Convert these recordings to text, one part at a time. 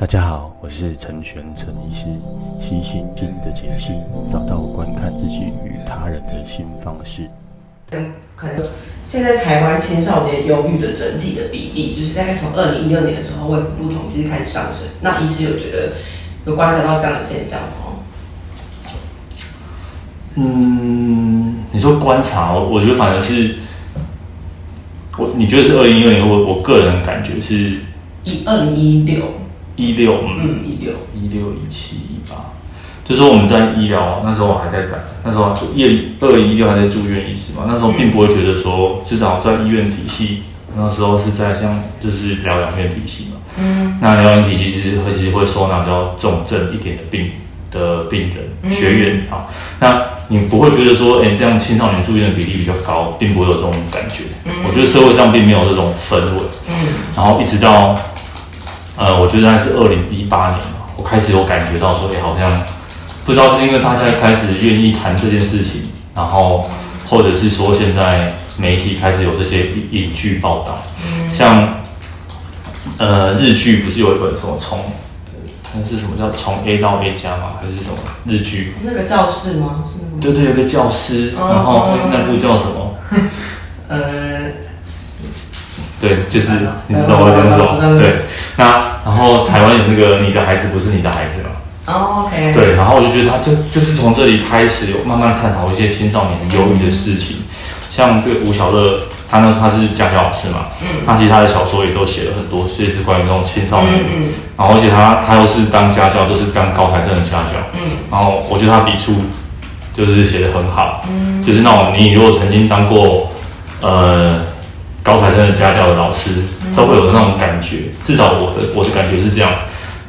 大家好，我是陈玄陈医师，悉心经的解析，找到观看自己与他人的新方式。嗯，可能现在台湾青少年忧郁的整体的比例，就是大概从二零一六年的时候，卫福部统计开始上升。那医师有觉得有观察到这样的现象吗？嗯，你说观察，我觉得反而是我，你觉得是二零一六年，我我个人感觉是一二零一六。一六，嗯，一六。一六一七一八，就是说我们在医疗那时候我还在等那时候一二零一六还在住院医师嘛，那时候并不会觉得说至少在医院体系，那时候是在像就是疗养院体系嘛，嗯，那疗养体系其实会其实会收纳比较重症一点的病的病人学员啊，那你不会觉得说，哎，这样青少年住院的比例比较高，并不会有这种感觉，我觉得社会上并没有这种氛围，嗯，然后一直到。呃，我觉得还是二零一八年嘛，我开始有感觉到说，哎，好像不知道是因为大家开始愿意谈这件事情，然后或者是说现在媒体开始有这些影剧报道，像呃日剧不是有一本什么从，那是什么叫从 A 到 A 加吗？还是什么日剧？那个教室吗？对对，有个教师，然后那部叫什么？呃。对，就是你知道我讲什么？对，那然后台湾有那个你的孩子不是你的孩子嘛？哦，OK。对，然后我就觉得他就就是从这里开始有慢慢探讨一些青少年忧郁的事情，像这个吴晓乐，他呢他是家教老师嘛，嗯，他其实他的小说也都写了很多，所以是关于那种青少年，嗯，然后而且他他又是当家教，都是当高材生的家教，嗯，然后我觉得他笔触就是写的很好，嗯，就是那种你如果曾经当过，呃。高材生的家教的老师都会有那种感觉，至少我的我的感觉是这样。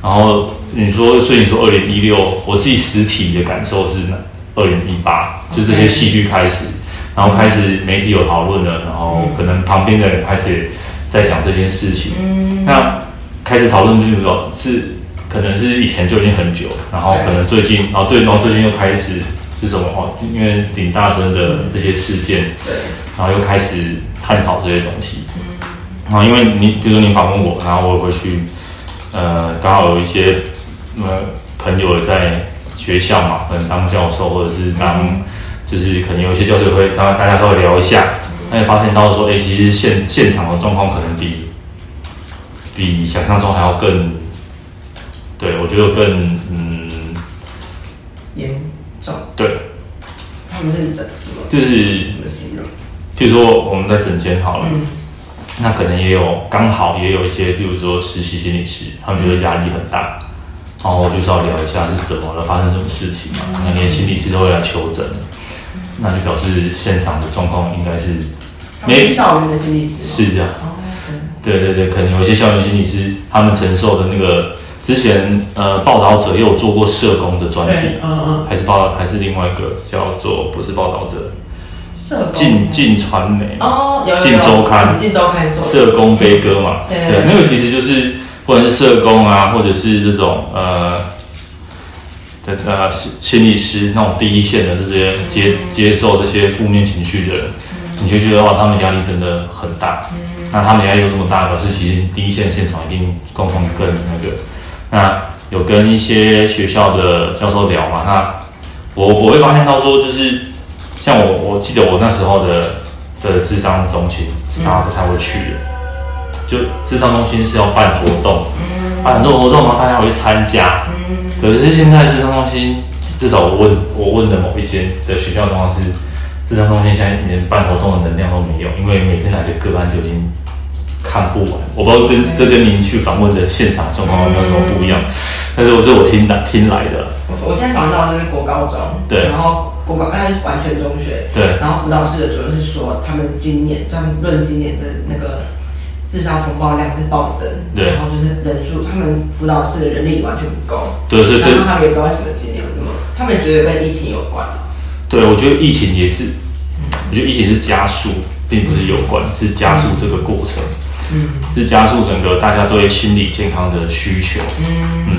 然后你说，所以你说二零一六，我自己实体的感受是二零一八，就这些戏剧开始，然后开始媒体有讨论了，然后可能旁边的人开始在讲这件事情。那开始讨论就是说，是可能是以前就已经很久，然后可能最近，然后对，然后最近又开始是什么哦？因为顶大声的这些事件，对，然后又开始。探讨这些东西，嗯，啊，因为你比如说你访问我，然后我也会去，呃，刚好有一些呃朋友也在学校嘛，可能当教授或者是当，就是可能有一些教授会，他大家稍微聊一下，那也发现到说，哎，其实现现场的状况可能比比想象中还要更，对我觉得更嗯严重，对，他们是怎就是怎么形容？比如说我们在整间好了，嗯、那可能也有刚好也有一些，比如说实习心理师，他们觉得压力很大，然后我就稍微聊一下是怎么了，发生什么事情嘛？那连心理师都会来求诊，那就表示现场的状况应该是没校园的心理师是这样，对对对，可能有一些校园心理师他们承受的那个之前呃报道者也有做过社工的专题，嗯嗯，还是报道还是另外一个叫做不是报道者。镜镜传媒哦，进周刊，镜周刊做社工悲歌嘛，对，对，那个其实就是或者是社工啊，或者是这种呃的呃心理师那种第一线的这些接接受这些负面情绪的人，你就觉得哇，他们压力真的很大。那他们压力有这么大，表示其实第一线现场一定共同跟那个，那有跟一些学校的教授聊嘛，那我我会发现到说就是。像我，我记得我那时候的的智商中心，大家不太会去的。就智商中心是要办活动，办很多活动，然后大家会参加。可是现在智商中心，至少我问我问的某一间的学校的话是，智商中心现在连办活动的能量都没有，因为每天来的个案就已经看不完。我不知道跟这跟您去访问的现场状况有没有什么不一样，但是我这我听来听来的。我我现在访问到的是国高中，对，然后。国高，他是完全中学，对。然后辅导室的主任是说，他们今年，他们论今年的那个自杀通报量是暴增，对。然后就是人数，他们辅导室的人力完全不够，对。所以然后他们也不知道为什么今年有那么，他们觉得跟疫情有关啊。对，我觉得疫情也是，我觉得疫情是加速，并不是有关，是加速这个过程，嗯，是加速整个大家对心理健康的需求，嗯嗯。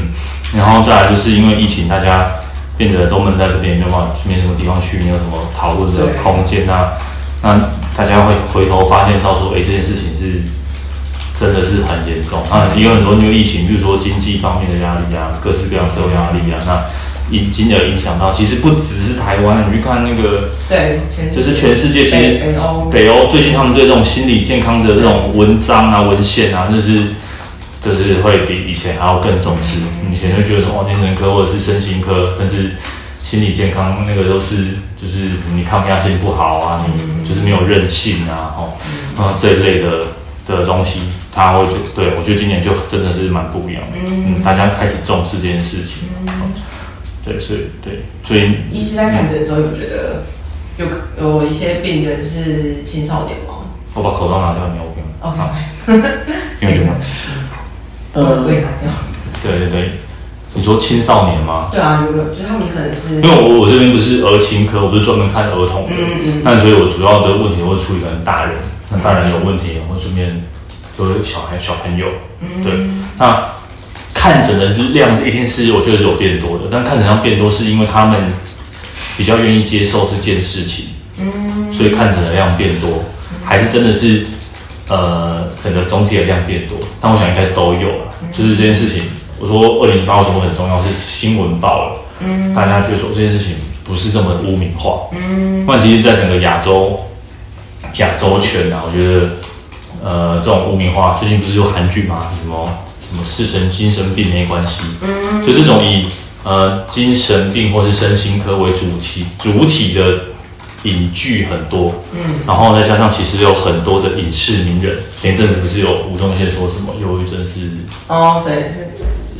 然后再来就是因为疫情，大家。变得都闷在这边，没有办法，没什么地方去，没有什么讨论的空间啊。那大家会回头发现到说，哎、欸，这件事情是真的是很严重。那也有很多因为疫情，比如说经济方面的压力啊，各式各样社会压力啊，那已经有影响到。其实不只是台湾，你去看那个，对，就是全世界，其实北欧，北欧最近他们对这种心理健康的这种文章啊、文献啊，就是就是会比以前还要更重视。以前就觉得说，哦，精神科或者是身心科，甚至。心理健康那个都是，就是你抗压性不好啊，你就是没有韧性啊，哦，啊这一类的的东西，他会觉得，对我觉得今年就真的是蛮不一样的，嗯，大家开始重视这件事情，嗯，对，所以对，所以医师在看诊的时候有觉得有有一些病人是青少年吗？我把口罩拿掉，你 OK 吗？OK，因为呃，我也拿掉，对对对。你说青少年吗？对啊，有没有？就他们可能是因为我我这边不是儿青科，我不是专门看儿童的，嗯嗯，但所以我主要的问题会处理跟大人，那大人有问题，我会顺便就是小孩小朋友，嗯，对。那看诊的量一定是我觉得是有变多的，但看诊量变多是因为他们比较愿意接受这件事情，嗯，所以看诊的量变多，还是真的是呃整个总体的量变多？但我想应该都有了，就是这件事情。我说二零一八为什么很重要？是新闻报了，嗯，大家觉得说这件事情不是这么污名化，嗯，但其实，在整个亚洲亚洲圈啊，我觉得，呃，这种污名化，最近不是有韩剧吗？什么什么视神精神病没关系，嗯，就这种以呃精神病或是身心科为主题主体的影剧很多，嗯，然后再加上其实有很多的影视名人，前一阵子不是有吴宗宪说什么忧郁症是哦，对，是。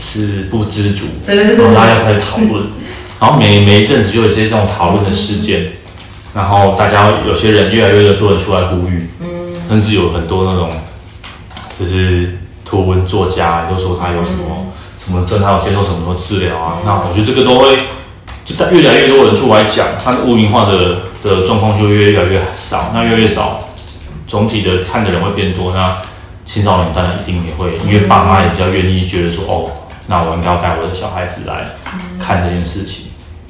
是不知足，然后大家开始讨论，然后每每一阵子就有一些这种讨论的事件，然后大家有些人越来越多人出来呼吁，嗯，甚至有很多那种就是图文作家都说他有什么、嗯、什么症，他有接受什么治疗啊，嗯、那我觉得这个都会就越来越多人出来讲，他的污名化的的状况就越来越少，那越来越少，总体的看的人会变多，那青少年当然一定也会，因为爸妈也比较愿意觉得说哦。那我应该要带我的小孩子来看这件事情，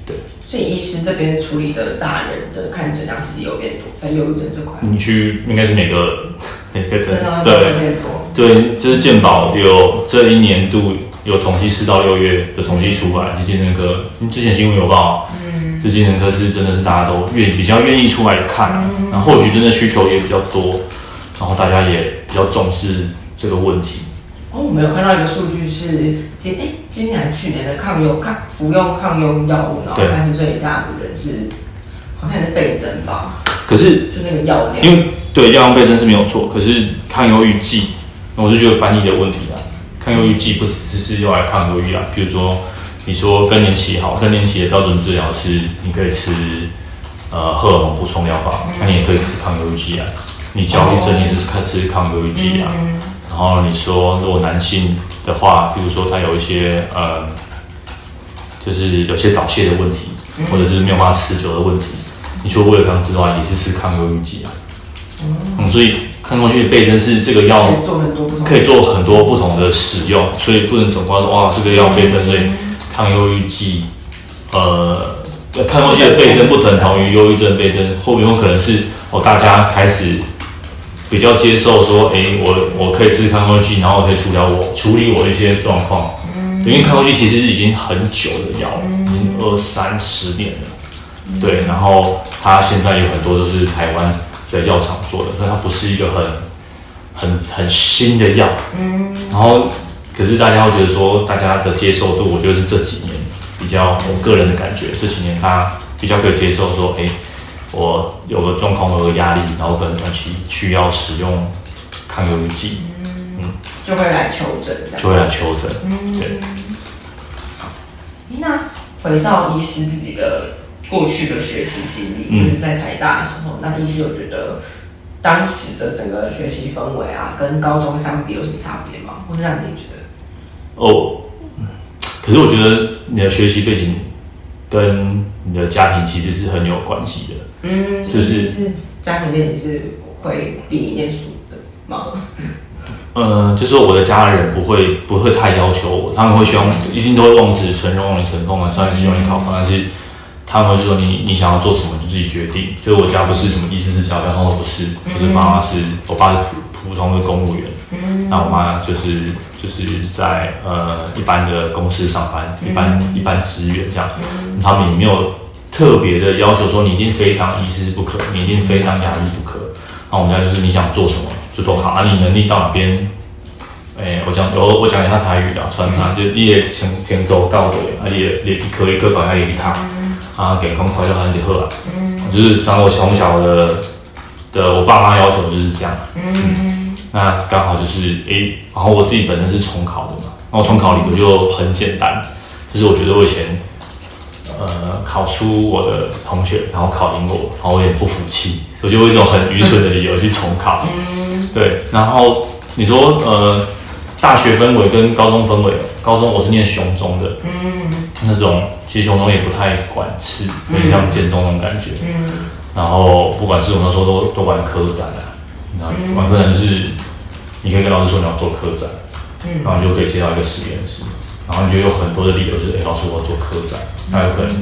对。所以医师这边处理的大人的看诊量其实有变多，在忧郁症这块。你去应该是每个 每个诊，对，变多。对，就是健保有这一年度有统计四到六月的统计出来，是精神科。之前新闻有报，嗯，这精神科是真的是大家都愿比较愿意出来看，然后或许真的需求也比较多，然后大家也比较重视这个问题。哦，我们有看到一个数据是今哎今年去年的抗忧抗服用抗忧药物，然后三十岁以下的人是好像是倍增吧？可是就那个药量，因为对药量倍增是没有错，可是抗忧郁剂，我就觉得翻译的问题啊。抗忧郁剂不只是用来抗忧郁啊，比如说你说更年期好，更年期的标准治疗是你可以吃呃荷尔蒙补充疗法，那、嗯、你也可以吃抗忧郁剂啊。你焦虑症你是开吃抗忧郁剂啊。然后你说，如果男性的话，比如说他有一些呃，就是有些早泄的问题，或者是没有办法持久的问题，你说为了刚之外，也是吃抗忧郁剂啊。嗯，所以看过去的倍增是这个药可以做很多不同的使用，所以不能总光说哇，这个药倍增，所以抗忧郁剂，呃，看过去的倍增不等同于忧郁症倍增，后面有可能是哦，大家开始。比较接受说，哎、欸，我我可以吃抗忧郁剂，然后我可以处理我处理我一些状况。嗯，因为抗忧郁剂其实是已经很久的药，已经二三十年了。嗯、对，然后它现在有很多都是台湾的药厂做的，所以它不是一个很很很新的药。嗯，然后可是大家会觉得说，大家的接受度，我觉得是这几年比较我个人的感觉，这几年他比较可以接受说，哎、欸。我有个状况，有个压力，然后可能短期需要使用抗忧郁剂，嗯，就会来求诊，就会来求诊，嗯，对。那回到医师自己的过去的学习经历，嗯、就是在台大的时候，那医师有觉得当时的整个学习氛围啊，跟高中相比有什么差别吗？或者让你觉得？哦，可是我觉得你的学习背景跟你的家庭其实是很有关系的。嗯，就是是家庭背景是会比你念书的吗？呃，就是我的家人不会不会太要求我，他们会希望一定都会望子成龙，望你成功啊，虽然希望你考好，但是他们会说你你想要做什么就自己决定。就是我家不是什么医师、是小教授，都不是，就是妈妈是我爸是普普通的公务员。嗯，那我妈就是就是在呃一般的公司上班，一般一般职员这样，他们也没有特别的要求说你一定非常医师不可，你一定非常牙医不可。那我们家就是你想做什么就都好，啊，你能力到哪边，哎，我讲我我讲一下台语的，传达就你也前前都到尾，啊，你也也可以各管他也一塌，啊，健康快乐很就好啊，就是像我从小的的我爸妈要求就是这样，嗯，那刚好就是诶，然后我自己本身是重考的嘛，然后重考理由就很简单，就是我觉得我以前呃考出我的同学，然后考赢我，然后我有点不服气。我就会一种很愚蠢的理由去重考，对。然后你说呃，大学氛围跟高中氛围，高中我是念雄中的，嗯那种其实雄中也不太管事，有点像建中那种感觉。嗯然后不管是我那时候都都玩科展啊，那玩科展就是你可以跟老师说你要做科展，然后你就可以接到一个实验室，然后你就有很多的理由就是，哎，老师我要做科展，那有可能。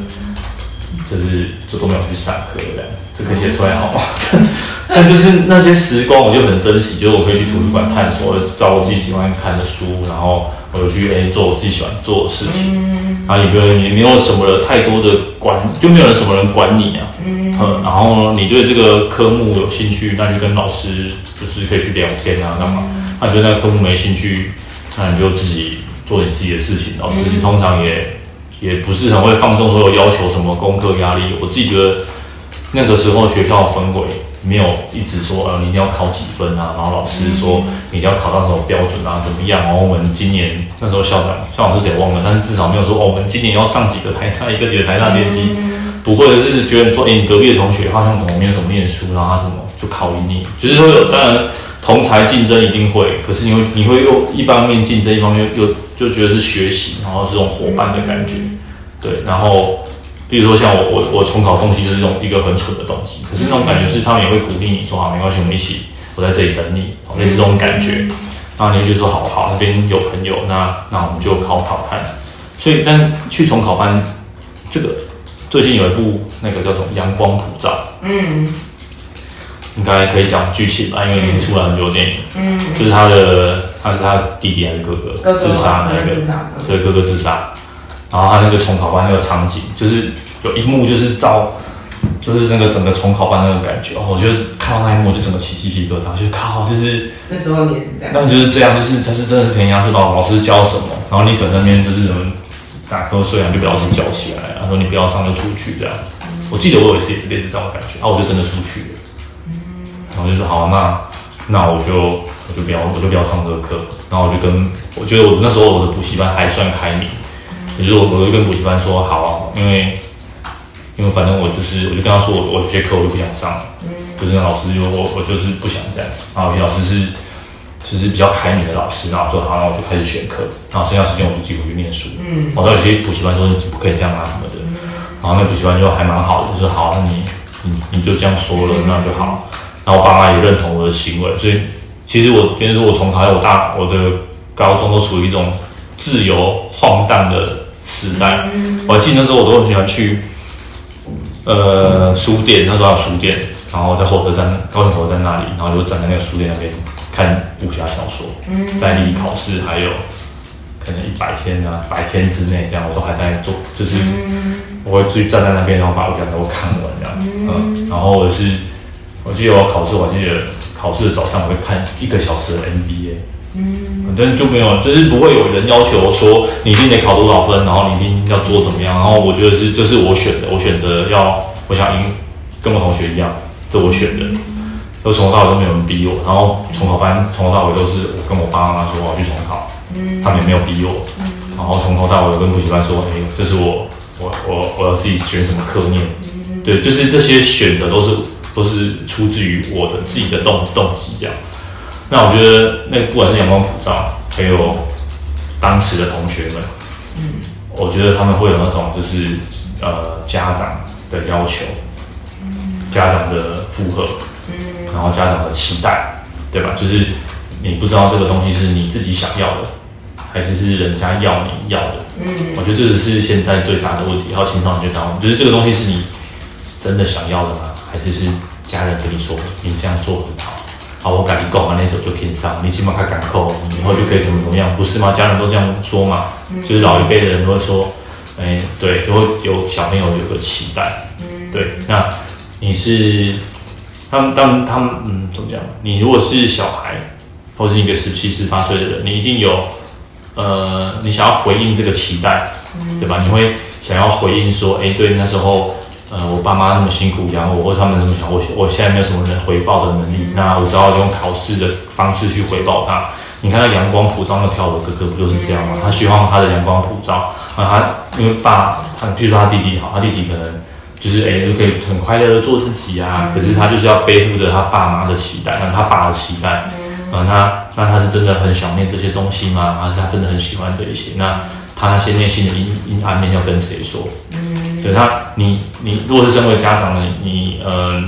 就是就都没有去上课的，这个写出来好吗？但就是那些时光，我就很珍惜。就是我可以去图书馆探索，找我自己喜欢看的书，然后我就去哎做我自己喜欢做的事情。然后也没也没有什么的太多的管，就没有人什么人管你啊。嗯。然后你对这个科目有兴趣，那就跟老师就是可以去聊天啊，干嘛？那你对那个科目没兴趣，那你就自己做你自己的事情。老师通常也。也不是很会放纵，说有要求什么功课压力。我自己觉得那个时候学校氛围没有一直说，呃，你一定要考几分啊，然后老师说你一定要考到什么标准啊，怎么样？然后我们今年那时候校长校长是谁忘了，但是至少没有说，哦，我们今年要上几个台大，一个几个台大年级，不会的，是觉得说，哎，你隔壁的同学好像怎么没有怎么念书，然后他怎么就考赢你？就是说有，当然同才竞争一定会，可是你会你会又一方面竞争，一方面又就觉得是学习，然后是这种伙伴的感觉。对，然后，比如说像我，我我重考东西就是这种一个很蠢的东西，可是那种感觉是他们也会鼓励你说啊，没关系，我们一起，我在这里等你，类似这种感觉，然后你就说好好，那边有朋友，那那我们就考考看。所以，但去重考班，这个最近有一部那个叫做《阳光普照》，嗯，应该可以讲剧情吧，因为已经出了很多电影，嗯，就是他的他是他弟弟还是哥哥自杀那个，对，哥哥自杀。然后他那个重考班那个场景，就是有一幕就是照，就是那个整个重考班那个感觉。哦，我觉得看到那一幕我就整个起鸡皮疙瘩，就靠，就是那时候你也是这样，那就是这样，就是他是真的是填鸭式老老师教什么，然后你可能那边就是人打瞌睡啊，就被老师叫起来，然后说你不要上就出去这样。我记得我有一次也是类似这样的感觉，然后我就真的出去了，然后就说好，那那我就我就不要我就不要上这个课，然后我就跟我觉得我那时候我的补习班还算开明。也就是我，我就跟补习班说好啊，因为因为反正我就是，我就跟他说我我有些课我就不想上，嗯，就是那老师就我我就是不想这样，然后有些老师是其实比较开明的老师，然后说好，然后我就开始选课，然后剩下时间我就自己回去念书，嗯，我到有些补习班说你不可以这样啊什么的，然后那补习班就还蛮好的，就是好，那你你你就这样说了，那就好，然后我爸妈也认同我的行为，所以其实我别人说我从小我大我的高中都处于一种自由晃荡的。时代，我记得那时候我都很喜欢去，呃，书店，那时候还有书店，然后在火车站，高雄火车站那里，然后就站在那个书店那边看武侠小说，在离考试还有可能一百天啊，百天之内这样，我都还在做，就是我会去站在那边，然后把武侠小说看完这样，嗯，然后我是，我记得我考试，我记得考试的早上我会看一个小时的 NBA。嗯，但是就没有，就是不会有人要求说你一定得考多少分，然后你一定要做怎么样。然后我觉得是，这是我选的，我选择要，我想赢，跟我同学一样，这我选的。都从头到尾都没有人逼我，然后重考班从头到尾都是我跟我爸妈说我要去重考，他们也没有逼我。然后从头到尾跟补习班说，哎，这是我，我我我要自己选什么课念。对，就是这些选择都是都是出自于我的自己的动动机这样。那我觉得，那不管是阳光普照，还有当时的同学们，嗯，我觉得他们会有那种就是呃家长的要求，嗯，家长的负荷，嗯，然后家长的期待，对吧？就是你不知道这个东西是你自己想要的，还是是人家要你要的，嗯，我觉得这个是现在最大的问题。还有青少年最大的问题，就是这个东西是你真的想要的吗？还是是家人跟你说你这样做很好？好，我赶紧够完那走就可以上，你起码他赶扣，你以后就可以怎么怎么样，不是吗？家人都这样说嘛，就是老一辈的人都会说，哎、欸，对，就会有小朋友有个期待，对，那你是他们当他们嗯怎么讲？你如果是小孩，或是一个十七十八岁的人，你一定有呃，你想要回应这个期待，对吧？你会想要回应说，哎、欸，对，那时候。呃，我爸妈那么辛苦养我，或他们那么想我，我现在没有什么能回报的能力，那我只好用考试的方式去回报他。你看那阳光普照那跳舞的哥哥不就是这样吗？他希望他的阳光普照，啊，他因为爸，他譬如说他弟弟好，他弟弟可能就是哎、欸、就可以很快乐的做自己啊，可是他就是要背负着他爸妈的期待，那他爸的期待，啊，那那他是真的很想念这些东西吗？还是他真的很喜欢这一些？那他那些内心的阴阴暗面要跟谁说？对他，你你如果是身为家长的你，你呃，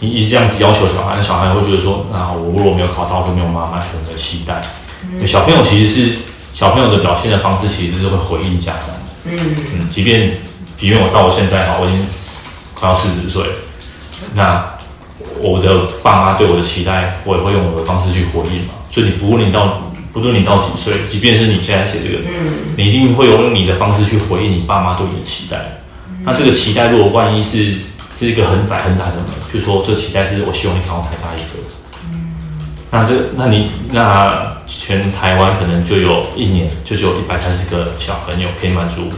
你一这样子要求小孩，那小孩会觉得说，那我如果没有考到，就没有妈妈的期待。嗯、小朋友其实是小朋友的表现的方式，其实是会回应家长。嗯嗯，即便即便我到我现在哈，我已经快要四十岁，那我的爸妈对我的期待，我也会用我的方式去回应嘛。所以你不论你到。不论你到几岁，即便是你现在写这个，嗯，你一定会用你的方式去回应你爸妈对你的期待。嗯、那这个期待，如果万一是是一个很窄很窄的门，比如说这期待是我希望你考上台大医科，嗯，那这那你那全台湾可能就有一年就只有一百三十个小朋友可以满足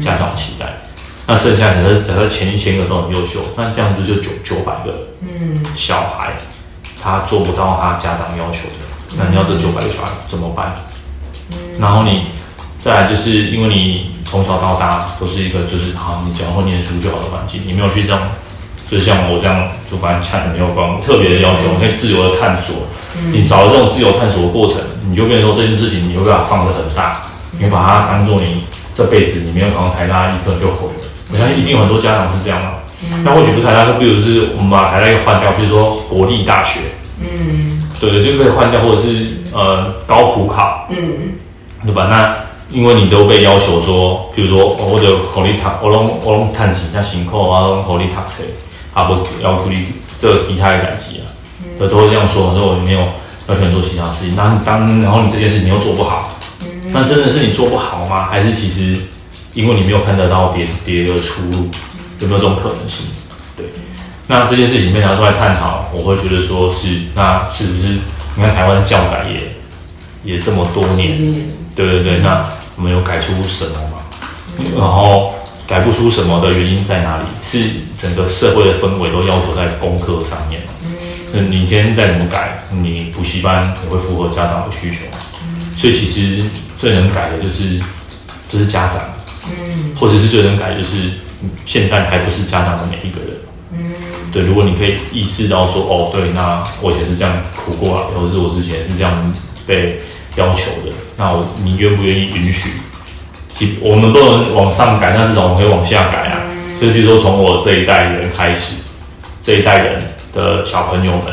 家长期待，嗯、那剩下可能假设前一千个都很优秀，那这样子就九九百个嗯。小孩，他做不到他家长要求的。那你要这九百个小孩怎么办？嗯、然后你再来就是因为你从小到大都是一个就是好，你只要会念书就好的环境，你没有去这样，就是像我这样就把你掐的没有关，特别的要求，我可以自由的探索。嗯、你少了这种自由探索的过程，你就变成说这件事情你会把它放得很大，你会把它当做你这辈子你没有考上台大一科就毁了。我相信一定有很多家长是这样的。那或许不是台大，就比如是我们把台大一个换掉，比如说国立大学。嗯。对，就可以换掉，或者是呃高普考，嗯，对吧？那因为你都被要求说，比如说我就考虑他，我拢我拢探亲，像辛苦啊，考虑读册，啊不要考虑这其他的代志啊，都都会这样说，说我没有要求你做其他事情。那当然后你这件事你又做不好，那真的是你做不好吗？还是其实因为你没有看得到别别的出路，有没有这种可能性？那这件事情被拿出来探讨，我会觉得说是，那是不是你看台湾教改也也这么多年，对对对，那我们有改出什么吗？然后改不出什么的原因在哪里？是整个社会的氛围都要求在功课上面。那你今天再怎么改，你补习班也会符合家长的需求。所以其实最能改的就是就是家长，嗯或者是最能改的就是现在还不是家长的每一个人。对，如果你可以意识到说，哦，对，那我以前是这样苦过来，或者是我之前是这样被要求的，那我你愿不愿意允许？其我们不能往上改，但至少我们可以往下改啊。就比如说从我这一代人开始，这一代人的小朋友们，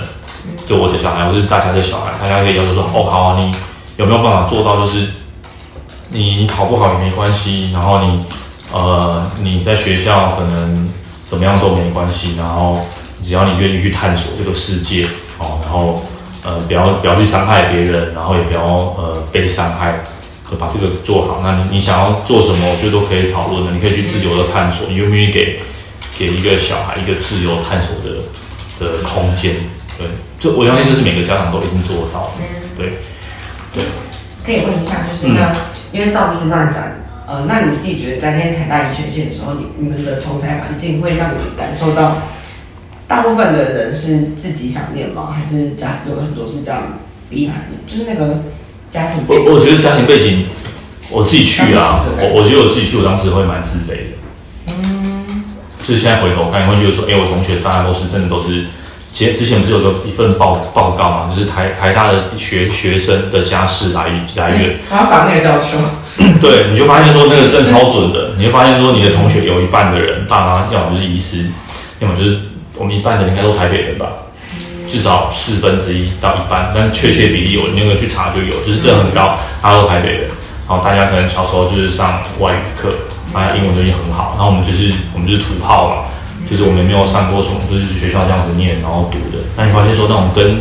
就我的小孩，或是大家的小孩，大家可以要求说，哦，好啊，你有没有办法做到？就是你你考不好也没关系，然后你呃你在学校可能。怎么样都没关系，然后只要你愿意去探索这个世界哦，然后呃不要不要去伤害别人，然后也不要呃被伤害，和把这个做好。那你你想要做什么，我觉得都可以讨论的。你可以去自由的探索，你愿不愿意给给一个小孩一个自由探索的的空间？对，就我相信这是每个家长都一定做得到的。对对。可以问一下，就是那、嗯、因为赵医生那讲。呃，那你自己觉得在念台大医学系的时候，你你们的同侪环境会让你感受到，大部分的人是自己想念吗？还是家有很多是这样逼他念？就是那个家庭背景。我我觉得家庭背景，我自己去啊，我我觉得我自己去，我当时会蛮自卑的。嗯。就是现在回头看，你会觉得说，哎、欸，我同学大家都是真的都是。其实之前不是有个一份报报告嘛，就是台台大的学学生的家世来来源，他反那个教授，对，你就发现说那个真超准的，你会发现说你的同学有一半的人爸妈要么就是医师，要么就是我们一半的人应该都台北人吧，至少四分之一到一半，但确切比例有那个去查就有，就是这很高，他都台北人，然后大家可能小时候就是上外语课，大家英文就已经很好，然后我们就是我们就是土炮嘛。就是我们没有上过什么，就是学校这样子念然后读的。那你发现说那种跟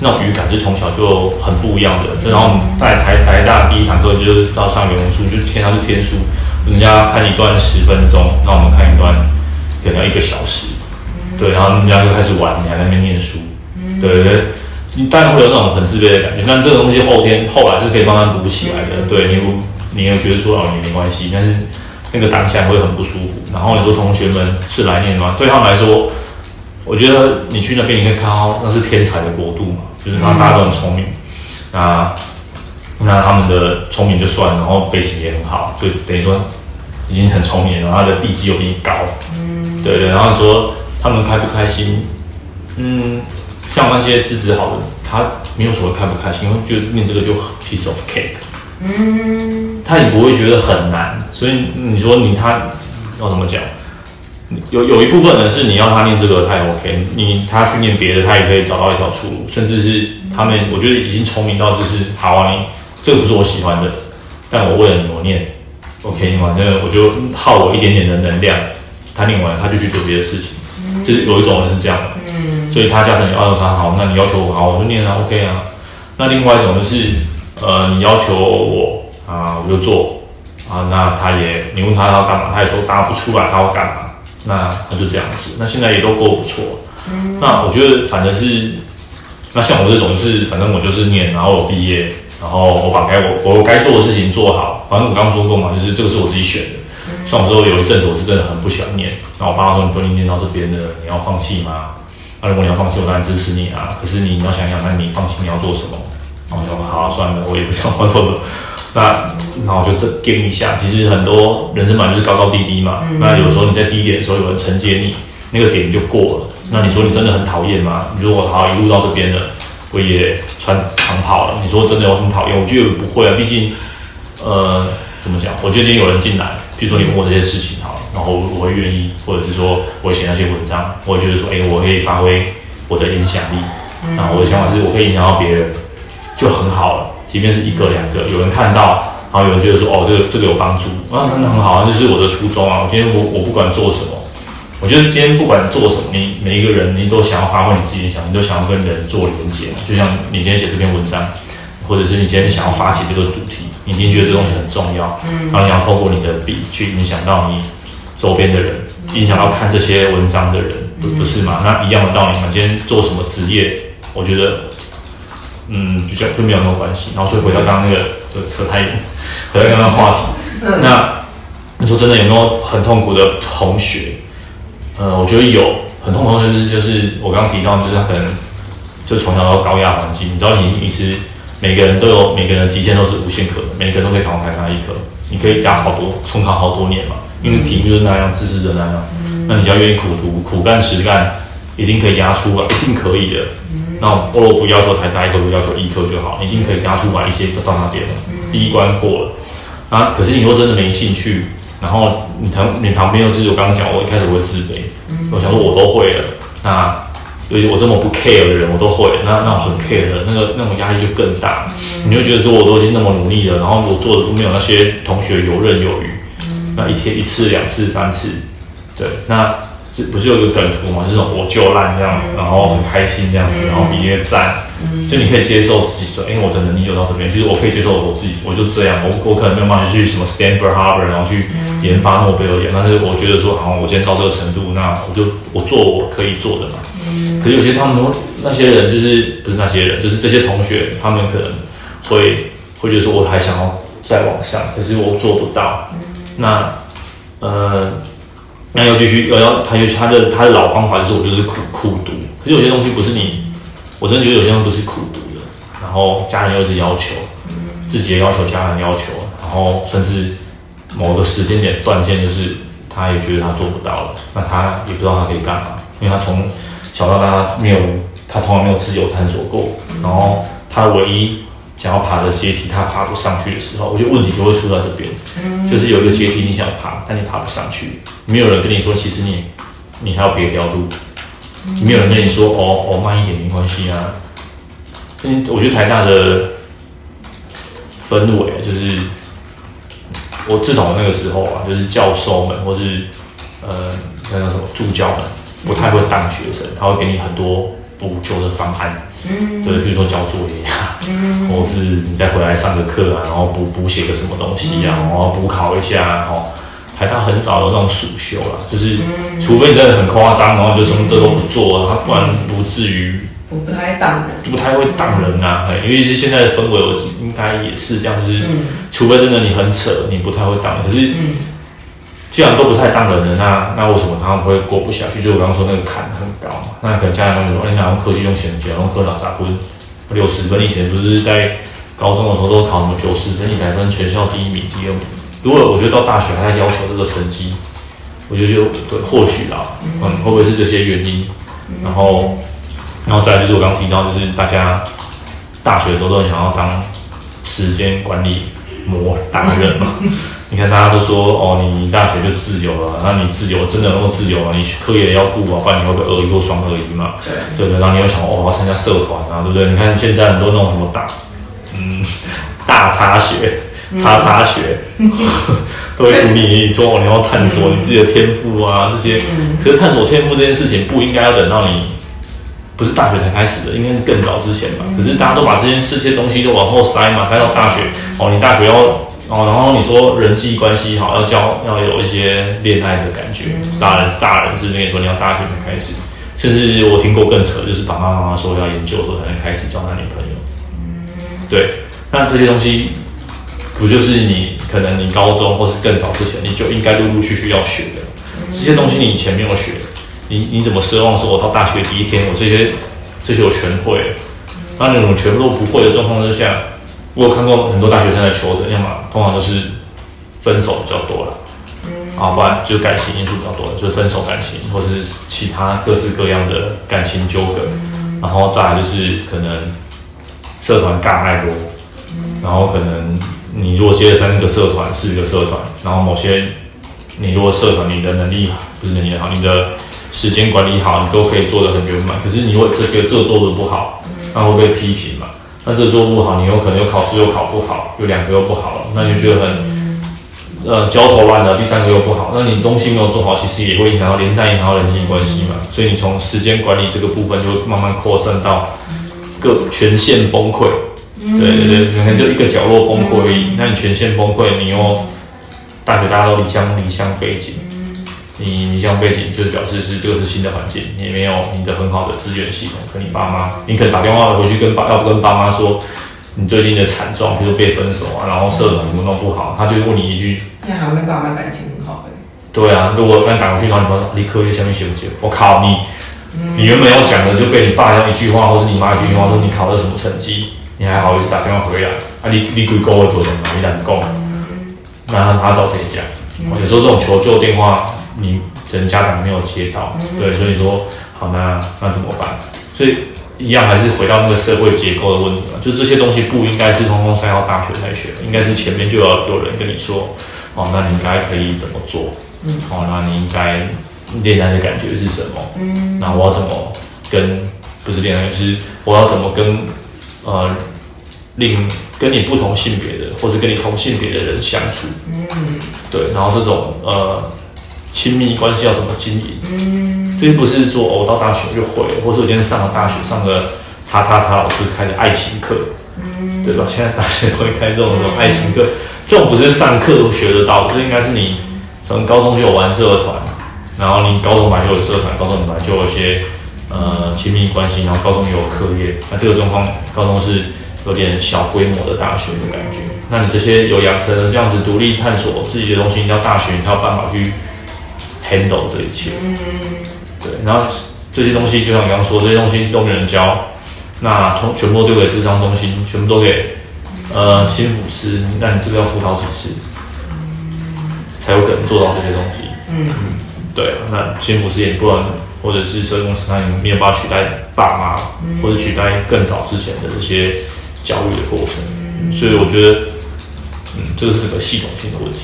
那种语感是从小就很不一样的。然后我们在台台大第一堂课就是到上原文书，就天上是天书，人家看一段十分钟，那我们看一段可能要一个小时，对，然后人家就开始玩，你还在那边念书，对对对，你当然会有那种很自卑的感觉，但这个东西后天后来是可以慢慢补起来的。对，你不你也觉得说哦你没关系，但是那个当下会很不舒服。然后你说同学们是来念吗？对他们来说。我觉得你去那边，你可以看到那是天才的国度嘛，就是他大家都很聪明，那那他们的聪明就算，然后背景也很好，就等于说已经很聪明，然后他的地基又比你高，嗯，对对，然后你说他们开不开心，嗯，像那些资质好的，他没有所谓开不开心，因为觉得念这个就 piece of cake，嗯，他也不会觉得很难，所以你说你他要怎么讲？有有一部分人是你要他念这个，他也 OK。你他去念别的，他也可以找到一条出路。甚至是他们，我觉得已经聪明到就是，好啊，你这个不是我喜欢的，但我为了你，我念 OK 吗？那个我就耗我一点点的能量，他念完他就去做别的事情。就是有一种人是这样的，嗯，所以他加成你要求他好，那你要求我好，我就念啊 OK 啊。那另外一种就是，呃，你要求我啊，我就做啊。那他也，你问他要干嘛，他也说答不出来，他要干嘛？那那就这样子，那现在也都过不错。嗯，那我觉得反正是，那像我这种就是，反正我就是念，然后我毕业，然后我把该我我该做的事情做好。反正我刚刚说过嘛，就是这个是我自己选的。嗯，像我说有一阵子我是真的很不喜欢念，那我爸妈说，你都已经念到这边的，你要放弃吗？那如果你要放弃，我当然支持你啊。可是你你要想想，那你放弃你要做什么？然后我说好，算了，我也不想做什么。那那我就这给一下。其实很多人生本来就是高高低低嘛。嗯、那有时候你在低点的时候，有人承接你，那个点就过了。那你说你真的很讨厌吗？如果好一路到这边了，我也穿长跑了。你说真的有很讨厌？我觉得不会啊。毕竟，呃，怎么讲？我觉得今天有人进来，比如说你问我这些事情好，然后我会愿意，或者是说我写那些文章，我会觉得说，哎，我可以发挥我的影响力。那我的想法是我可以影响到别人，就很好了。即便是一个两个，有人看到，然后有人觉得说，哦，这个这个有帮助，啊，那很好啊，这是我的初衷啊。我今天我我不管做什么，我觉得今天不管做什么，你每一个人你都想要发挥你自己的想，你都想要跟人做连接。就像你今天写这篇文章，或者是你今天想要发起这个主题，你一定觉得这东西很重要，嗯，然后你要透过你的笔去影响到你周边的人，影响到看这些文章的人，不不是吗？那一样的道理嘛。今天做什么职业，我觉得。嗯，就就就没有那么关系。然后所以回到刚刚那个，就扯太远，回到刚刚话题。那你说真的有没有很痛苦的同学？呃，我觉得有很痛苦的就是就是我刚刚提到，就是他可能就从小到高压环境。你知道你，你其实每个人都有每个人的极限都是无限可能，每个人都可以考上台大医科，你可以加好多重考好多年嘛，因为题目就是那样，知识的那样。那你只要愿意苦读、苦干实干，一定可以压出来，一定可以的。那我如果不要求台大医科，不要求医科就好，你一定可以给他去玩一些到那边。了。第一关过了，啊，可是你如果真的没兴趣，然后你旁你旁边又是我刚刚讲，我一开始会自卑，我想说我都会了，那所以我这么不 care 的人我都会，那那我很 care 的，那个那种压力就更大，你会觉得说我都已经那么努力了，然后我做的都没有那些同学游刃有余，那一天一次两次三次，对，那。是不是有一个梗图嘛？这种我就烂这样，然后很开心这样子，然后比那个赞，就你可以接受自己说，哎，我的能力就到这边，其实我可以接受我自己，我就这样，我我可能没有办法去什么 Stanford、Harvard，然后去研发诺贝尔奖，但是我觉得说，好，我今天到这个程度，那我就我做我可以做的嘛。可是有些他们那些人就是不是那些人，就是这些同学，他们可能会会觉得说，我还想要再往上，可是我做不到。那呃。那要继续，要要，他就他的他的老方法就是我就是苦苦读，可是有些东西不是你，我真的觉得有些东西不是苦读的。然后家人又是要求，自己也要求家人要求，然后甚至某个时间点断线，就是他也觉得他做不到了，那他也不知道他可以干嘛，因为他从小到大没有，他从来没有自由探索过，然后他唯一。想要爬的阶梯，他爬不上去的时候，我觉得问题就会出在这边，嗯、就是有一个阶梯你想爬，但你爬不上去，没有人跟你说，其实你你还有别条路，嗯、没有人跟你说，哦哦，慢一点没关系啊。嗯，我觉得台下的氛围就是，我至少那个时候啊，就是教授们或是呃那叫什么助教们不太会当学生，他会给你很多补救的方案，嗯，对，比如说交作业啊，嗯，或是你再回来上个课啊，然后补补写个什么东西啊，然后补考一下，然后台大很少有那种暑修啦，就是除非你真的很夸张，然后就什么都都不做，他不然不至于。我不太当人，不太会当人、啊，嗯、因为是现在的氛围，我应该也是这样，就是，嗯、除非真的你很扯，你不太会当人。可是，嗯、既然都不太当人了，那那为什么他们会过不下去？就我刚刚说那个坎很高嘛，那可能家长会说，哎，那用科技用显学，用科脑咋分六十分？以前不是在高中的时候都考什么九十分、一百分，全校第一名、第二名。如果我觉得到大学还在要求这个成绩，我觉得就对，或许啦，嗯，嗯，会不会是这些原因？然后。然后再来就是我刚刚提到，就是大家大学的时候都很想要当时间管理魔达 人嘛。你看大家都说哦，你大学就自由了，那你自由真的能够自由吗？你课业也要顾啊，不然你会不会二一或双二一嘛？对对对。然后你又想哦，我要参加社团啊，对不对？你看现在很多那种什么大嗯 大插学、插插学，都会鼓励你说哦，你要探索你自己的天赋啊这些。可是探索天赋这件事情不应该要等到你。不是大学才开始的，应该是更早之前嘛。可是大家都把这件事、这些东西都往后塞嘛，塞到大学哦。你大学要哦，然后你说人际关系好，要交要有一些恋爱的感觉。大人大人是跟你说你要大学才开始，甚至我听过更扯，就是爸爸妈妈说要研究的时候才能开始交男女朋友。对，那这些东西不就是你可能你高中或是更早之前你就应该陆陆续续要学的这些东西，你以前没有学。你你怎么奢望说，我到大学第一天，我这些这些我全会？那那种全部都不会的状况之下，我有看过很多大学生的求职，要么通常都是分手比较多了，啊，不然就感情因素比较多，就是分手感情，或者是其他各式各样的感情纠葛，然后再来就是可能社团尬太多，然后可能你如果接了三个社团、四个社团，然后某些你如果社团你的能力不是能力好，你的时间管理好，你都可以做得很圆满。可是你会这些都做的不好，那会被批评嘛？那这做不好，你有可能又考试又考不好，有两个又不好了，那你就觉得很呃焦头烂额。第三个又不好，那你东西没有做好，其实也会影响到连带影响到人际关系嘛。所以你从时间管理这个部分就慢慢扩散到各全线崩溃。对对对，可能就一个角落崩溃而已。那你全线崩溃，你又大学大家都离乡离乡背井。你你像背景，就是表示是这个是新的环境，你没有你的很好的资源系统，跟你爸妈，你可能打电话回去跟爸，要不跟爸妈说你最近的惨状，比如被分手啊，然后社团怎么弄不好，他就问你一句，那还要跟爸妈感情很好哎。对啊，如果刚打过去，然后你爸说你课业下面写不写？我靠你，你原本要讲的就被你爸这样一句话，或是你妈一句话说你考了什么成绩，你还好意思打电话回来？啊你你归沟会做什么？你敢讲？那他找谁讲？有时候这种求救电话。你人家长没有接到，对，所以说好，那那怎么办？所以一样还是回到那个社会结构的问题嘛，就这些东西不应该是通通塞到大学才学，应该是前面就要有人跟你说，哦，那你应该可以怎么做？嗯，哦，那你应该恋爱的感觉是什么？嗯，那我要怎么跟不是恋爱，就是我要怎么跟呃另跟你不同性别的或者跟你同性别的人相处？嗯，对，然后这种呃。亲密关系要怎么经营？嗯，这些不是说我到大学就会，或是我今天上了大学，上个叉叉叉老师开的爱情课，嗯，对吧？现在大学会开这种什么爱情课，这种不是上课都学得到的，这应该是你从高中就有玩社团，然后你高中本来就有社团，高中本来就有一些呃亲密关系，然后高中也有课业，那这个状况高中是有点小规模的大学的感觉。那你这些有养成了这样子独立探索自己的东西，你到大学你才有办法去。Handle 这一切，嗯，对，然后这些东西就像你刚刚说，这些东西都没人教，那通全部都丢给智商中心，全部都给呃心辅师，那你这个要辅导几次，才有可能做到这些东西，嗯，对，那心辅师也不能，或者是社工师，他也没有办法取代爸妈，嗯、或者取代更早之前的这些教育的过程，嗯、所以我觉得，嗯，这个是个系统性的问题。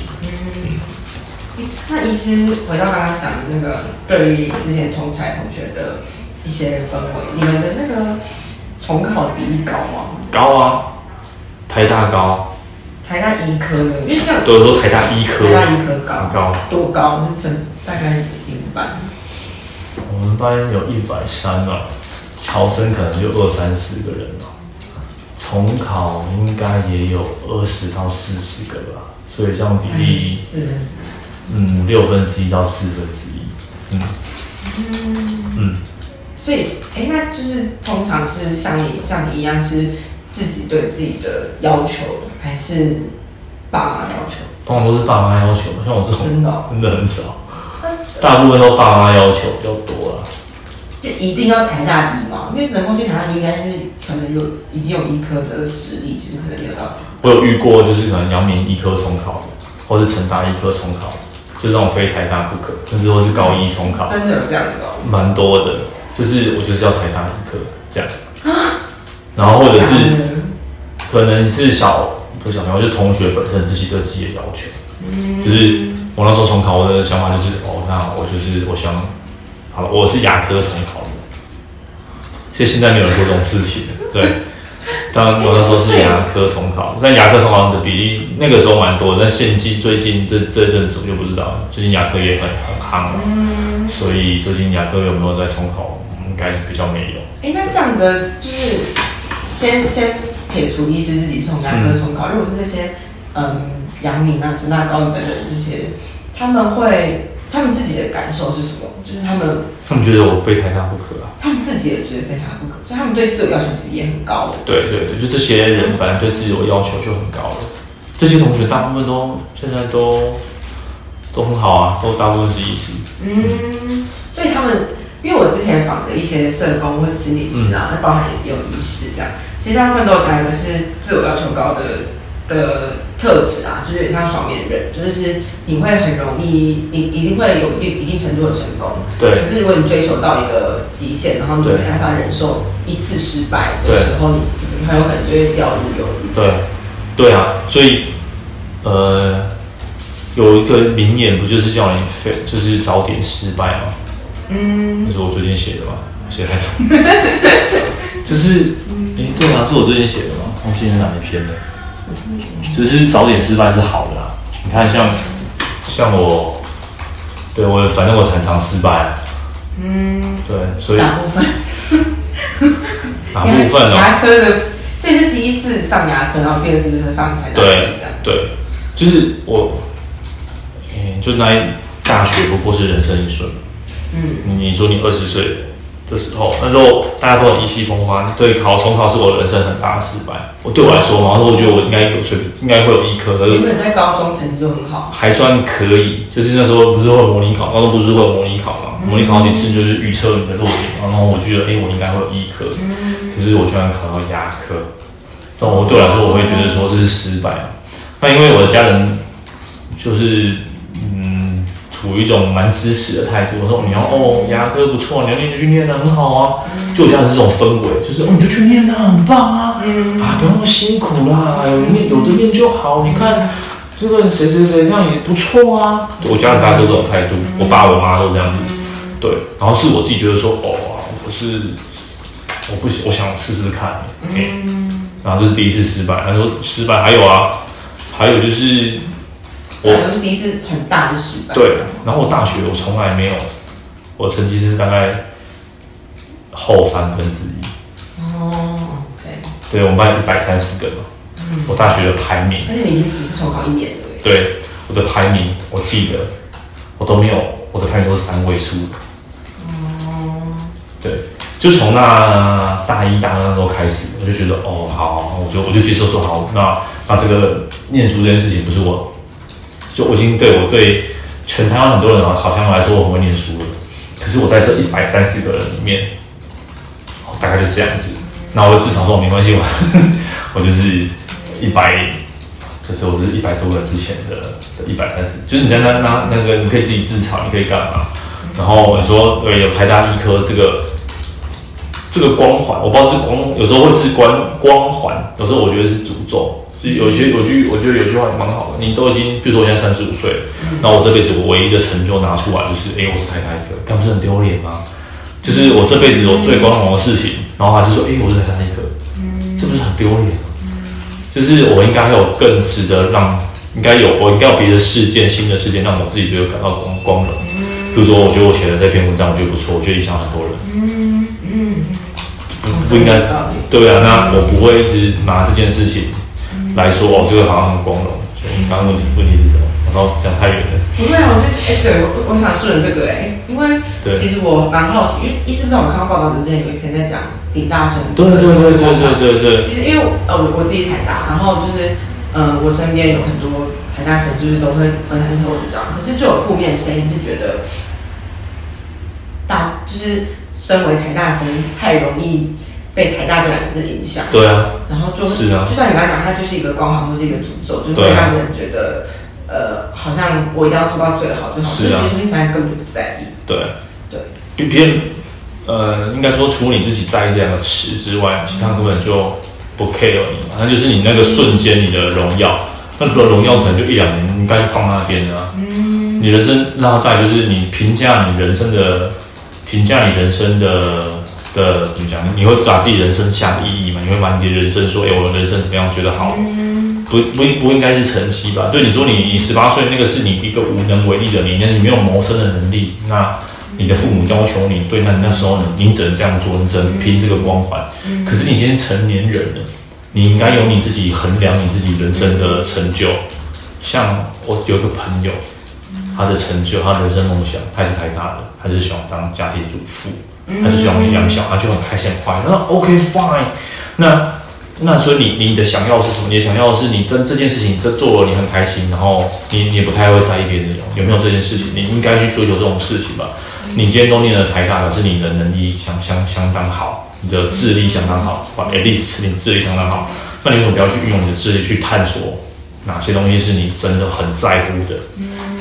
那医师回到刚刚讲的那个，对于之前同才同学的一些氛围，你们的那个重考比例高吗？高啊，台大高，台大医科的，因为像都说台大医科，台大医科高。高。多高？是成大概一班。我们班有一百三吧，侨生可能就二三十个人了，重考应该也有二十到四十个吧，所以这样比例四分之一，嗯，六分之一到四分之一，嗯嗯嗯，所以哎、欸，那就是通常是像你像你一样是自己对自己的要求，还是爸妈要求？通常都是爸妈要求，像我这种真的、喔、真的很少。大部分都爸妈要求比较多啦，就一定要台大医嘛？因为能够进台大医，应该是可能有已经有医科的实力，就是可能有到。我有遇过，就是可能阳明医科重考，或是成大医科重考，就是那种非台大不可，甚至或是高一重考。真的有这样子哦？蛮多的，就是我就是要台大一科这样。然后或者是可能是小不是小朋友，就同学本身自己对自己的要求，嗯，就是。我那时候重考，我的想法就是，哦，那我就是我想，好了，我是牙科重考的，其实现在没有人做这种事情，对。当然我那时候是牙科重考，但牙科重考的比例那个时候蛮多，但现今最近这这阵子我就不知道，最近牙科也很很夯了，嗯，所以最近牙科有没有在重考，应该比较没有。哎，那这样的就是先先撇除医师自己是从牙科重考，嗯，如果是这些，嗯。阳明啊、成大、高医等等这些，他们会，他们自己的感受是什么？就是他们，他们觉得我非台大不可啊。他们自己也觉得非台大不可，所以他们对自我要求是也很高的。对对对，就这些人本来对自我要求就很高了。这些同学大部分都现在都都很好啊，都大部分是医师。嗯，所以他们，因为我之前访的一些社工或是心理师啊，包含也有医师这样，其实大部分都有讲一个是自我要求高的的。特质啊，就是有点像双面人，就是你会很容易，你一定会有一定一定程度的成功。对。可是如果你追求到一个极限，然后你没办法忍受一次失败的时候，你你很有可能就会掉入忧郁。对。对啊，所以呃，有一个名言不就是叫你非就是早点失败吗？嗯。那是我最近写的吗？写太长。这是，哎，对啊，是我最近写的吗？我现在哪一篇的？只是早点失败是好的啦，你看像像我，对我反正我常常失败，嗯，对，所以大部分？哪部分呢？牙科的，所以是第一次上牙科，然后第二次就是上台大。对对，就是我，欸、就那一大学不过是人生一瞬，嗯，你说你二十岁。的时候，那时候大家都很意气风发，对，考重考是我人生很大的失败。我对我来说嘛，我觉得我应该有水平，应该会有医科。原本在高中成绩就很好，还算可以。就是那时候不是会模拟考，高中不是会模拟考嘛？模拟考几次就是预测你的弱点，然后我觉得，哎、欸，我应该会有医科。可是我居然考到牙科，但我对我来说，我会觉得说这是失败。那因为我的家人就是。处于一种蛮支持的态度，我说你要哦，牙科不错，你要念就去念的很好啊，就这样这种氛围，就是哦，你就去念啊，很棒啊，嗯。啊，不要那么辛苦啦，有念有的念就好，你看这个谁谁谁这样也不错啊，我家人大家都这种态度，我爸我妈都这样子，对，然后是我自己觉得说哦，我是我不行，我想试试看，嗯，然后这是第一次失败，他说失败还有啊，还有就是。我都是第一次很大的失败。对，然后我大学我从来没有，我成绩是大概后三分之一。哦，OK。对，我们班一百三十个嘛，嗯，我大学的排名。而且你只是重考一年了。对，我的排名我记得，我都没有，我的排名都是三位数。哦。对，就从那大一、大二那时候开始，我就觉得哦，好，我就我就接受说好，那那这个念书这件事情不是我。就我已经对我对全台湾很多人，好像来说我很会念书了。可是我在这一百三十个人里面，大概就这样子。那我就自嘲说，没关系，我 我就是一百，就是我是一百多个之前的的一百三十。就是你在那那那个，你可以自己自嘲，你可以干嘛？然后你说对，有台大医科这个这个光环，我不知道是光，有时候会是光光环，有时候我觉得是诅咒。有些有句，我觉得有句话也蛮好的。你都已经，比如说我现在三十五岁了，那我这辈子我唯一的成就拿出来就是，哎、欸，我是台大一科，那不是很丢脸吗？就是我这辈子我最光荣的事情，然后还是说，哎、欸，我是台大医科，这不是很丢脸吗？就是我应该还有更值得让，应该有我应该有别的事件、新的事件让我自己觉得感到光光荣。比如说，我觉得我写的这篇文章我觉得不错，我觉得影响很多人。嗯嗯，不应该对啊，那我不会一直拿这件事情来说哦，这个好像很光荣。所以你刚刚问题问题是什么？然后讲太远了。不会啊，我觉得哎，对我我想顺着这个哎，因为其实我蛮好奇，因为医生在我看到报道之前有一篇在讲顶大生。对对对对对对对。其实因为呃我我自己台大，然后就是呃我身边有很多台大生，就是都会分很多文章，可是就有负面声音是觉得大就是身为台大生太容易被台大这两个字影响。对啊。然后就是，是啊，就像你刚才讲，它就是一个光环或是一个诅咒，就是会让人觉得。呃，好像我一定要做到最好就好，是啊，其实你现在根本就不在意。对对，别人呃，应该说除了你自己在意这两个词之外，其他根本就不 care 你嘛。那就是你那个瞬间，你的荣耀，那个荣耀可能就一两年，应该是放那边的。嗯，你人生，然后再就是你评价你人生的，评价你人生的的怎么讲？你会把自己人生下的意义嘛？你会把你的人生说，哎，我的人生怎么样？觉得好。嗯不不不应该是晨曦吧？对，你说你你十八岁那个是你一个无能为力的你，那你没有谋生的能力，那你的父母要求你，对，那你那时候你你只能这样做，你只能拼这个光环。可是你今天成年人了，你应该有你自己衡量你自己人生的成就。像我有个朋友，他的成就，他的人生梦想，他是台大的，他就是喜欢当家庭主妇，他就喜欢养小他，就很开心很快乐。那 OK fine，那。那所以你你的想要是什么？你的想要的是你真这件事情这做了你很开心，然后你你也不太会在意别人那种有没有这件事情？你应该去追求这种事情吧。你今天都念了台大，表示你的能力相相相当好，你的智力相当好，at least 你智力相当好。那你为什么不要去运用你的智力去探索哪些东西是你真的很在乎的？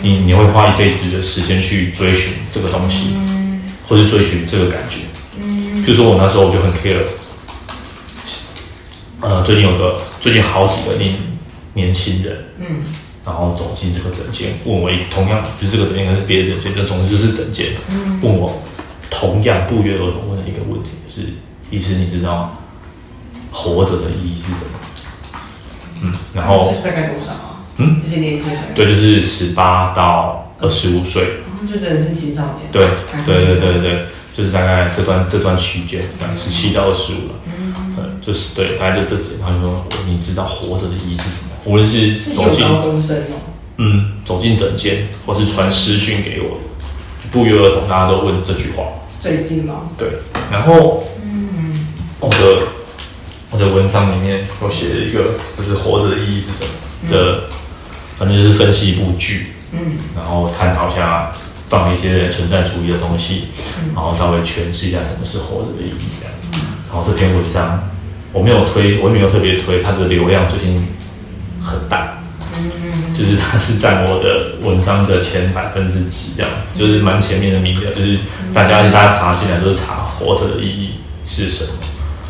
你你会花一辈子的时间去追寻这个东西，或是追寻这个感觉。嗯就说我那时候我就很 care。呃，最近有个，最近好几个年年轻人，嗯，然后走进这个诊间，问我一同样就是这个诊间，还是别的诊间，就总之就是诊间，嗯，问我同样不约而同问的一个问题，就是医师，你知道活着的意义是什么？嗯，然后大概多少啊？嗯，这些年轻人，对，就是十八到二十五岁，就真的是青少年，对，对对对对，就是大概这段这段区间，十七到二十五了。嗯就是对，大概就这几，他就说，你知道活着的意义是什么？无论是走进，嗯，走进整间，或是传私讯给我，不约而同，大家都问这句话。最近吗？对，然后，嗯，我的我的文章里面有写了一个，就是活着的意义是什么的，反正就是分析一部剧，嗯，然后探讨一下，放一些存在主义的东西，然后稍微诠释一下什么是活着的意义，这样，然后这篇文章。我没有推，我也没有特别推，它的流量最近很大，就是它是占我的文章的前百分之几这样，就是蛮前面的名的，就是大家大家查进来都是查活着的意义是什么，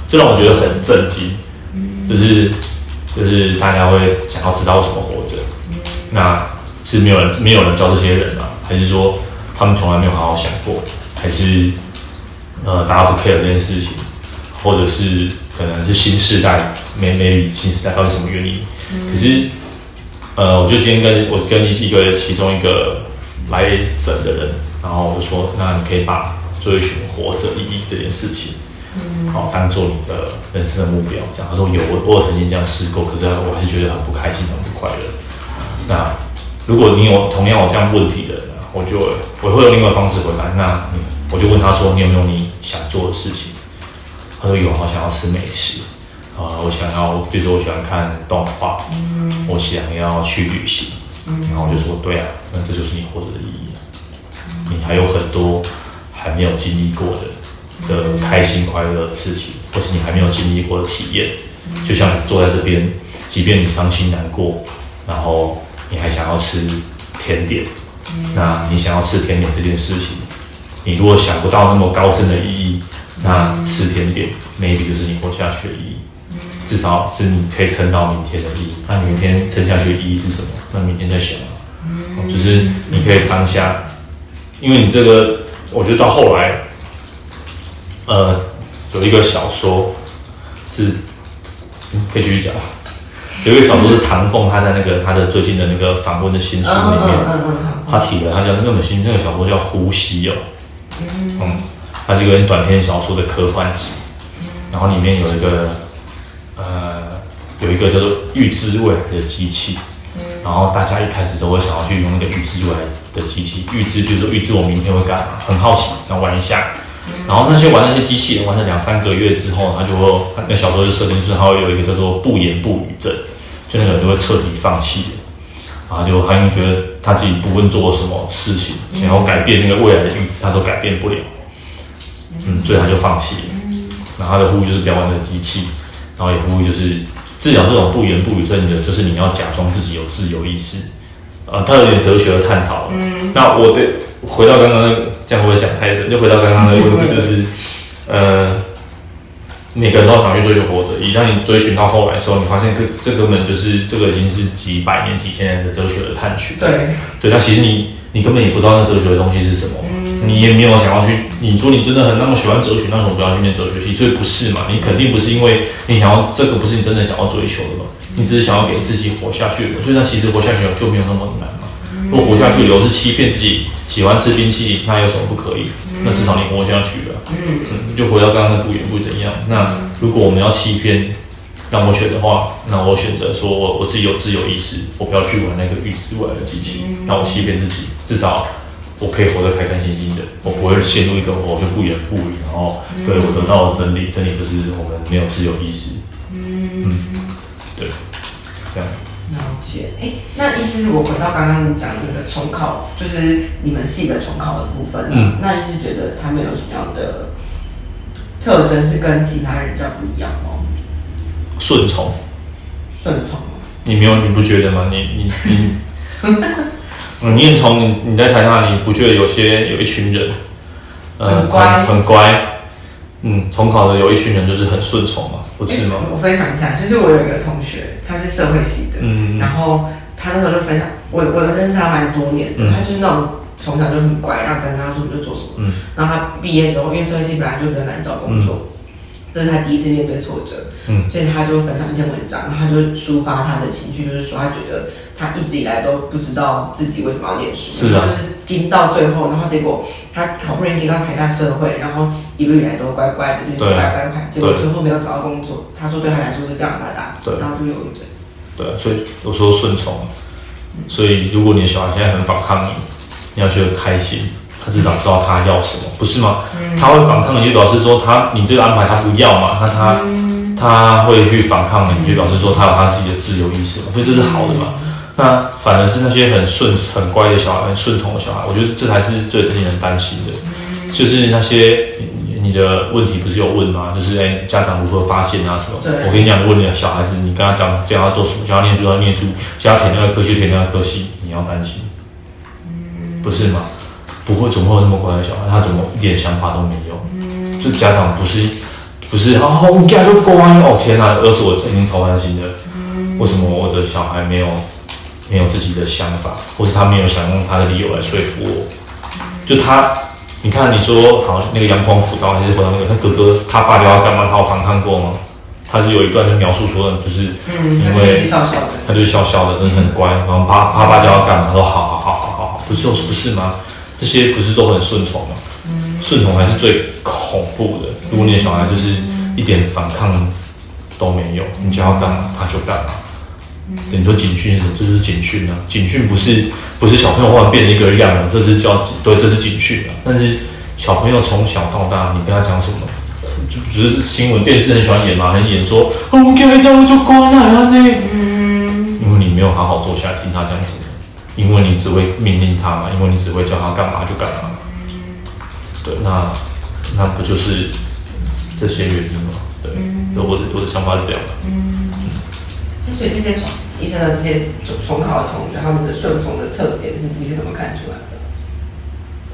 这让我觉得很震惊，就是就是大家会想要知道为什么活着，那是没有人没有人教这些人吗？还是说他们从来没有好好想过？还是呃大家不 care 这件事情，或者是？可能是新时代没没理新时代到底什么原因？嗯、可是，呃，我就今天跟我跟一个其中一个来整的人，然后我就说，那你可以把追寻活着意义这件事情，嗯，好当做你的人生的目标。这样他说有，我我曾经这样试过，可是我还是觉得很不开心，很不快乐。那如果你有同样有这样问题的人，我就我会用另外方式回答。那我就问他说，你有没有你想做的事情？他说有，我想要吃美食，啊，我想要，比如说我喜欢看动画，嗯，我想要去旅行，嗯，然后我就说对啊，那这就是你活着的意义，你还有很多还没有经历过的的开心快乐的事情，或是你还没有经历过的体验，就像你坐在这边，即便你伤心难过，然后你还想要吃甜点，那你想要吃甜点这件事情，你如果想不到那么高深的意义。那吃甜点，maybe 就是你活下去的意义，至少是你可以撑到明天的意义。那明天撑下去的意义是什么？那明天再想。啊，就是你可以当下，因为你这个，我觉得到后来，呃，有一个小说是，可以继续讲，有一个小说是唐凤，他在那个他的最近的那个访问的新书里面，他提了，他讲那本新那个小说叫《呼吸》哦，嗯，它是一个短篇小说的科幻集，然后里面有一个呃有一个叫做预知未来的机器，然后大家一开始都会想要去用那个预知未来的机器，预知就是说预知我明天会干嘛，很好奇，想玩一下。然后那些玩那些机器人玩了两三个月之后，他就会那小说就设定就是他会有一个叫做不言不语症，就那个人就会彻底放弃，然后就他因为觉得他自己不论做什么事情，想要改变那个未来的预知，他都改变不了，嗯，所以他就放弃了。然后他的呼吁就是不要玩那个机器，然后也呼吁就是治疗这种不言不语症的，就是你要假装自己有自由意识，呃，他有点哲学的探讨。嗯，那我对。回到刚刚那个，这样会不会想太深？就回到刚刚那个问题，就是，呃，每个人都想去追求活着。一旦你追寻到后来的时候，你发现这这根本就是这个已经是几百年、几千年的哲学的探寻。对，对，那其实你你根本也不知道那哲学的东西是什么，嗯、你也没有想要去。你说你真的很那么喜欢哲学，那为什么不要去念哲学系？所以不是嘛？你肯定不是因为你想要这个，不是你真的想要追求的嘛？你只是想要给自己活下去的。所以那其实活下去就没有那么难嘛。如果活下去，留是欺骗自己。喜欢吃冰淇淋，那有什么不可以？那至少你活下去了。嗯，嗯，就回到刚刚的不言不怎样。那如果我们要欺骗，让我选的话，那我选择说我我自己有自由意识，我不要去玩那个预知未来的机器，让我欺骗自己，至少我可以活得开开心心的，我不会陷入一个我就不言不语，然后对我得到的真理，真理就是我们没有自由意识。嗯，对，这样。哎，那意思是我回到刚刚你讲的那个重考，就是你们系的重考的部分，嗯，那意思觉得他们有什么样的特征是跟其他人比较不一样吗？顺从，顺从，你没有你不觉得吗？你你你，嗯，你从你你在台大，你不觉得有些有一群人，呃、很乖很，很乖，嗯，重考的有一群人就是很顺从嘛，不是吗？我分享一下，就是我有一个同学。他是社会系的，嗯，然后他那时候就分享，我我认识他蛮多年的，嗯、他就是那种从小就很乖，让家长他说什么就做什么，嗯，然后他毕业之后，因为社会系本来就比较难找工作，嗯、这是他第一次面对挫折，嗯，所以他就分享一篇文章，然后他就抒发他的情绪，就是说他觉得他一直以来都不知道自己为什么要念书，是啊，就是拼到最后，然后结果他好不容易进到台大社会，然后一路以来都乖乖的，就是乖乖牌，结果最后没有找到工作，他说对他来说是非常大的打击，然后就有一阵。对，所以我说顺从，所以如果你的小孩现在很反抗你，你要觉得开心，他至少知道他要什么，不是吗？他会反抗你，就表示说他你这个安排他不要嘛，那他他会去反抗你，就表示说他有他自己的自由意识嘛，所以这是好的嘛。那反而是那些很顺很乖的小孩，很顺从的小孩，我觉得这才是最令人担心的，就是那些。你的问题不是有问吗？就是哎、欸，家长如何发现啊什么？我跟你讲，如果你的小孩子，你跟他讲叫他做什么，叫他念书要念书，叫他填那个科系填那个科系，你要担心，嗯、不是吗？不会，怎么会有那么乖的小孩？他怎么一点想法都没有？嗯、就家长不是不是啊，我家就乖哦，天哪，而是我曾经超担心的。嗯、为什么我的小孩没有没有自己的想法，或是他没有想用他的理由来说服我？就他。你看，你说好那个阳光普照，还是回到那个他哥哥他爸就要干嘛？他有反抗过吗？他是有一段就描述说，就是因为他就笑笑的，真的很乖。然后他他爸就要干嘛？他说好好好好好好，不就是不是吗？这些不是都很顺从吗？顺从还是最恐怖的。如果你的小孩就是一点反抗都没有，你叫他干嘛他就干嘛。你说警训是什么？这就是警训啊！警训不是不是小朋友忽然变成一个样了，这是叫对，这是警训啊！但是小朋友从小到大，你跟他讲什么？就只是新闻电视很喜欢演嘛，很演说哦，我给他讲我就乖了呢。嗯，因为你没有好好坐下来听他讲什么，因为你只会命令他嘛，因为你只会叫他干嘛就干嘛。对，那那不就是这些原因吗？对，我的我的想法是这样的。嗯。所以这些重医生的这些重重考的同学，他们的顺从的特点是你是怎么看出来的？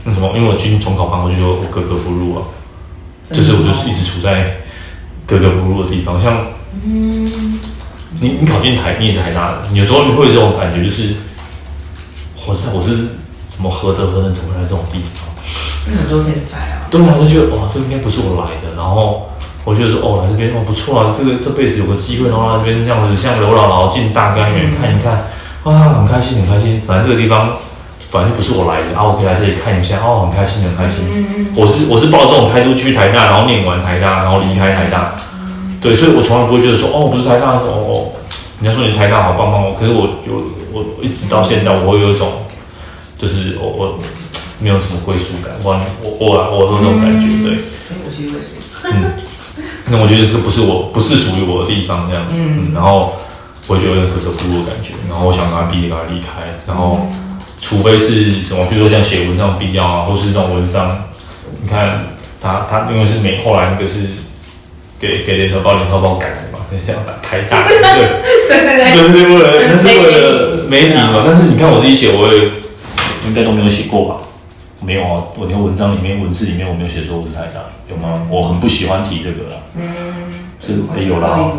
那什么？因为我进重考班，我就我格格不入啊，就是我就是一直处在格格不入的地方。像，嗯，你你考进台，你也是台大的，有时候你会有这种感觉，就是我是我是怎么何德何能，怎么来这种地方？很多天才啊！对啊，我就觉得哇，这应该不是我来的，然后。我觉得说哦，来这边哦不错啊，这个这辈子有个机会，然后来这边这样子像刘姥姥进大观园看一看，啊，很开心很开心。反正这个地方反正就不是我来的啊，我可以来这里看一下哦，很开心很开心。我是我是抱这种态度去台大，然后念完台大，然后离开台大。对，所以我从来不会觉得说哦，不是台大哦哦，人家说你台大好棒棒哦，可是我有我一直到现在，我会有一种就是我我没有什么归属感，我我我我有这种感觉，对。嗯，那我觉得这个不是我，不是属于我的地方，这样，嗯，然后我就有点格格不入的感觉，然后我想赶快毕业，赶快离开，然后除非是什么，比如说像写文章必要啊，或是这种文章，你看他他因为是美，后来那个是给给联合报联合报改的嘛，那是这样的开大，对对对。对，那是为了那是为了媒体嘛，但是你看我自己写，我也应该都没有写过吧。没有啊，我那个文章里面文字里面我没有写说我是台大，有吗？我很不喜欢提这个啦。嗯，是没有啦，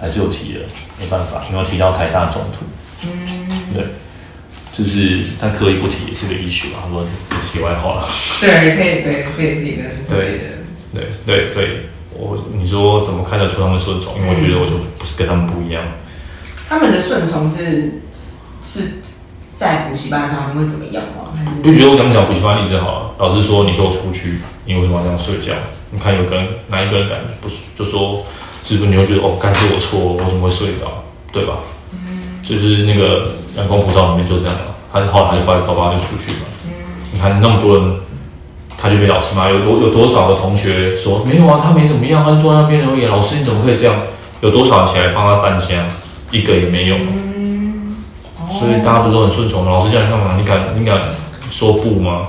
还是有提的，没办法，因为提到台大总图。嗯，对，就是他可以不提也是个 issue 啊，他说题外话了。对，可以，对，这也是一个对的。对对对，我你说怎么看得出他们顺从？因为我觉得我就不是跟他们不一样。他们的顺从是是。在补习班上他们会怎么样吗？不觉得我讲讲补习班例子好了。老师说：“你给我出去，你为什么要这样睡觉？”你看有个人哪一个人敢不就说，是不是你会觉得哦，该是我错，我怎么会睡着，对吧？嗯，就是那个阳光普照里面就是这样的，他后来他就把爸爸就出去嘛。嗯，你看那么多人，他就被老师骂，有多有多少个同学说没有啊，他没怎么样，他就坐在那边而已。老师你怎么可以这样？有多少人起来帮他站香，一个也没有。嗯所以大家不是都很顺从吗？老师叫你干嘛，你敢你敢说不吗？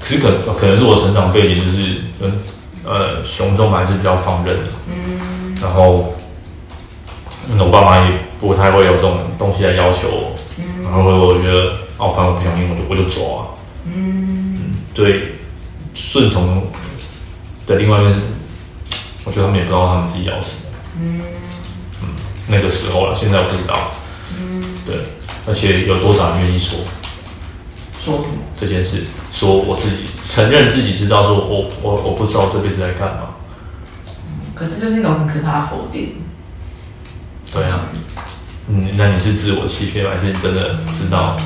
可是可可能是我成长背景就是嗯呃雄中还是比较放任的，嗯，然后我爸妈也不太会有这种东西来要求我，嗯，然后我觉得哦，反正我不想听，我就我就走啊，嗯，嗯，对，顺从的另外一个是，我觉得他们也不知道他们自己要什么，嗯。嗯，那个时候了，现在我不知道，嗯，对。而且有多少人愿意说说什么这件事？说我自己承认自己知道，说我我我不知道我这辈子在干嘛。可这就是一种很可怕的否定。对啊，嗯，那你是自我欺骗，还是你真的知道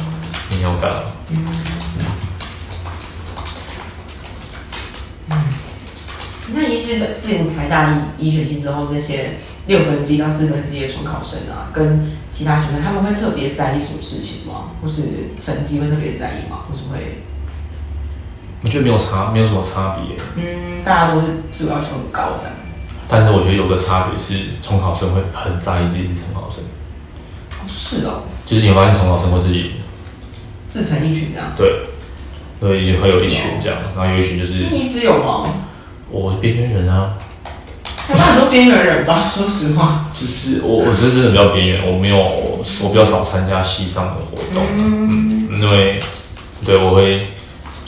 你要干嘛？嗯。嗯。那医师的进台大医医学系之后，那些。六分之一到四分之一的重考生啊，跟其他学生，他们会特别在意什么事情吗？或是成绩会特别在意吗？或是会？我觉得没有差，没有什么差别。嗯，大家都是自我要求很高这样。但是我觉得有个差别是，重考生会很在意自己是重考生。哦，是哦。就是你发现重考生会自己自成一群这样。对，所以会有一群这样，然后有一群就是。医师有吗？我是边缘人啊。台大很多边缘人吧，说实话。就是我，我是真的比较边缘，我没有，我比较少参加系上的活动，嗯，嗯，因为，对，我会，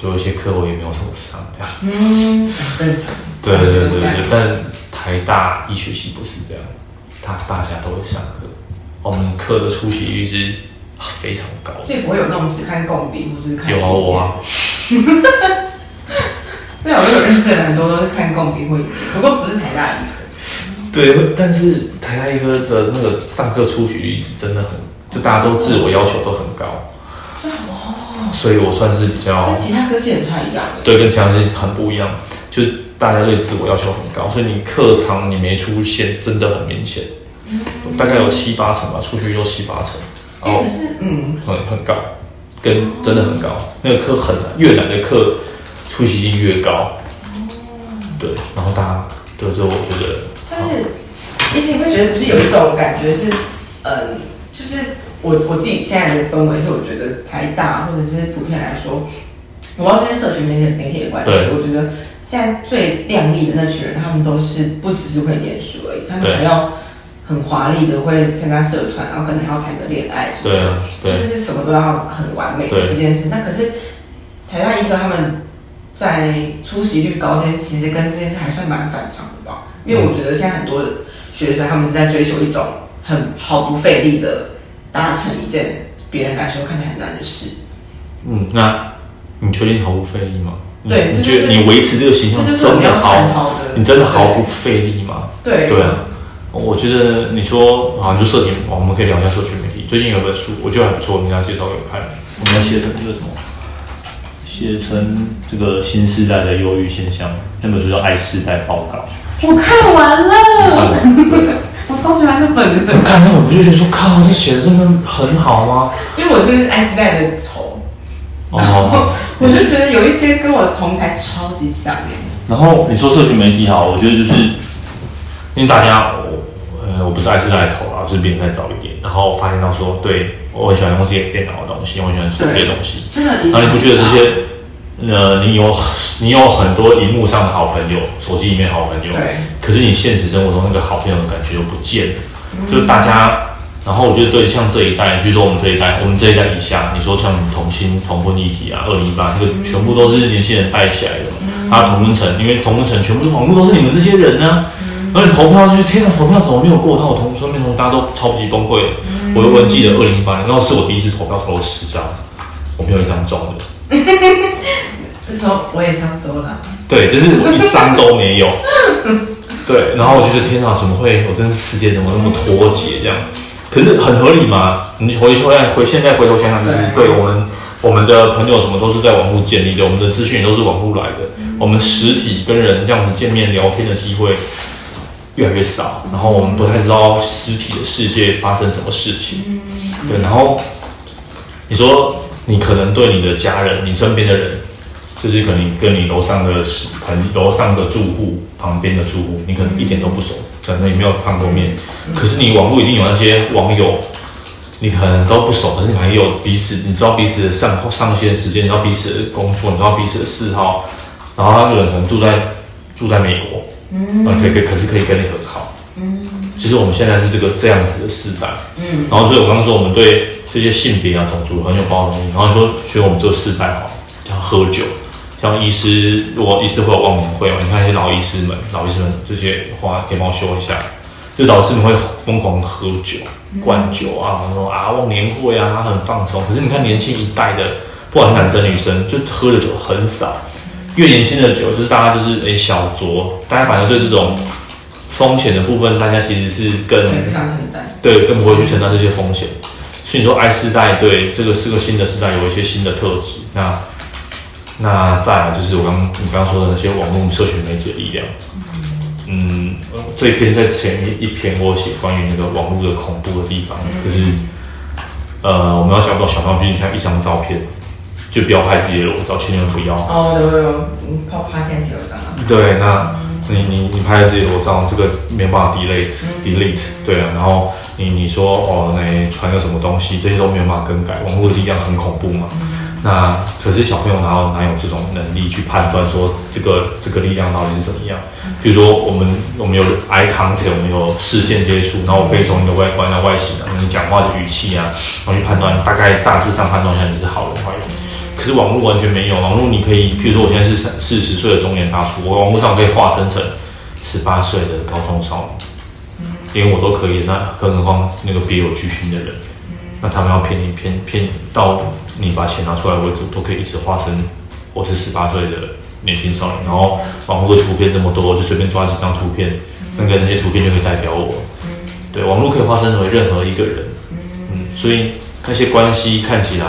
就有些课我也没有什么上，这样。嗯，正常。对对对对对，但台大医学系不是这样，他大家都会上课，我们课的出席率是非常高，所以不会有那种只看共笔或是看。有啊，我啊。对啊，我有认识的很多都是看共笔会，不过不是台大医科。对，但是台大医科的那个上课出席率是真的很，就大家都自我要求都很高。哦。所以我算是比较。跟其他科系也不太一样。对，跟其他科系很不一样，就是大家对自我要求很高，所以你课堂你没出现，真的很明显。嗯。大概有七八成吧，出席率有七八成。哦。是嗯。很很高，跟真的很高，那个课很难，越南的课。出席率越高，对，然后大家对这我觉得，但是，你会觉得不是有一种感觉是，嗯，就是我我自己现在的氛围是，我觉得台大或者是普遍来说，我不知道这边社群媒体媒体的关系，我觉得现在最亮丽的那群人，他们都是不只是会念书而已，他们还要很华丽的会参加社团，然后可能还要谈个恋爱什么的，就是什么都要很完美的这件事。那可是台大医科他们。在出席率高这件事，其实跟这件事还算蛮反常的吧。因为我觉得现在很多学生，他们是在追求一种很毫不费力的达成一件别人来说看起来很难的事。嗯，那你确定毫不费力吗？对，你觉得你维持这个形象真的好，你真的毫不费力吗？对对啊，我觉得你说啊，就社群，我们可以聊一下社群媒体。最近有本书，我觉得还不错，你要介绍给我看。我们要写的那个什么？写成这个新时代的忧郁现象，那本书叫《爱世代报告》。我看完了，我超喜欢那本的。我看那本，我就觉得说，靠，这写的真的很好吗？因为我是爱世代的头。哦。我就觉得有一些跟我同才超级像耶。然后你说社群媒体好，我觉得就是因为大家，我呃，我不是爱世代的头啊，就是比你再早一点。然后发现到说，对我很喜欢用这些电脑的东西，我很喜欢做这些东西。真的，然后你不觉得这些，呃，你有你有很多荧幕上的好朋友，手机里面好朋友，对。可是你现实生活中那个好朋友的感觉又不见了，嗯、就是大家。然后我觉得对，像这一代，比如说我们这一代，我们这一代以下，你说像同性同婚议题啊，二零一八，这个全部都是年轻人带起来的。他同温层，因为同温层全部是网络，都是你们这些人呢、啊。而且投票就是天哪，投票怎么没有过？但我同身边同大家都超级崩溃。我我记得二零一八年，那是我第一次投票投了十张，我没有一张中的。那时候我也差不多了。对，就是我一张都没有。对，然后我觉得天哪，怎么会？我真是世界怎么那么脱节这样？可是很合理嘛？你回回来回现在回头想想，就是对我们我们的朋友什么都是在网络建立的，我们的资讯也都是网络来的。我们实体跟人这样子见面聊天的机会越来越少，然后我们不太知道实体的世界发生什么事情。对，然后你说你可能对你的家人、你身边的人，就是可能跟你楼上的可能楼上的住户、旁边的住户，你可能一点都不熟。可能也没有看过面，可是你网络一定有那些网友，你可能都不熟，可是你还有彼此，你知道彼此的上上线时间，你知道彼此的工作，你知道彼此的嗜好，然后那个人可能住在住在美国，嗯，可以可以，可是可以跟你很好，嗯，其实我们现在是这个这样子的时代，嗯，然后所以我刚刚说我们对这些性别啊、种族很有包容性，然后说所以我们这个时代好，叫喝酒。像医师，如果医师会有忘年会嘛？你看一些老医师们，老医师们这些话可以帮我修一下。这老师们会疯狂喝酒、灌酒啊，说啊忘年会啊，他很放松。可是你看年轻一代的，不管是男生女生，就喝的酒很少。越年轻的酒，就是大家就是诶、欸、小酌，大家反而对这种风险的部分，大家其实是更不想承担，对，更不会去承担这些风险。所以你说 I 世代对这个是个新的时代，有一些新的特质。那。那再来就是我刚你刚刚说的那些网络社群媒体的力量，嗯，这一篇在前一一篇我写关于那个网络的恐怖的地方，就是呃，我们要想到小到比如像一张照片，就不要拍自己的裸照，千万不要。哦，有有有，嗯，拍拍电视有的。对，那你你你拍自己的裸照，这个没有办法 delete delete，对啊，然后你你说哦，那传个什么东西，这些都没有办法更改，网络的力量很恐怖嘛。那可是小朋友哪有哪有这种能力去判断说这个这个力量到底是怎么样？比如说我们我们有 eye contact，我们有视线接触，然后我可以从你的外观啊、外形啊、你讲话的语气啊，然后去判断大概大致上判断一下你是好人坏人。是网络完全没有，网络你可以，譬如说我现在是三四十岁的中年大叔，我网络上可以化身成十八岁的高中少女，连我都可以，那更何况那个别有居心的人，那他们要骗你骗骗到。你把钱拿出来为止，都可以一直化身我是十八岁的年轻少年，然后网络的图片这么多，我就随便抓几张图片，那个那些图片就可以代表我。对，网络可以化身为任何一个人，嗯，所以那些关系看起来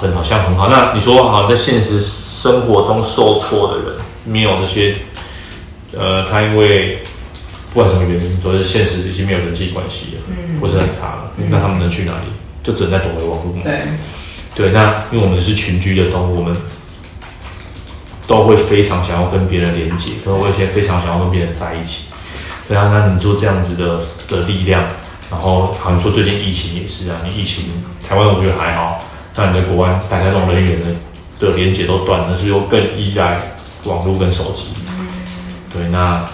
很好像很好。那你说好，在现实生活中受挫的人，没有这些，呃，他因为不管什么原因，都是现实已经没有人际关系了，嗯，或是很差了，那他们能去哪里？就只能在躲回网络。对。对，那因为我们是群居的动物，我们都会非常想要跟别人连接，都会先非常想要跟别人在一起。对啊，那你做这样子的的力量，然后好像说最近疫情也是啊，你疫情台湾我觉得还好，但你在国外，大家这种人员的的连接都断了，是又更依赖网络跟手机？对，那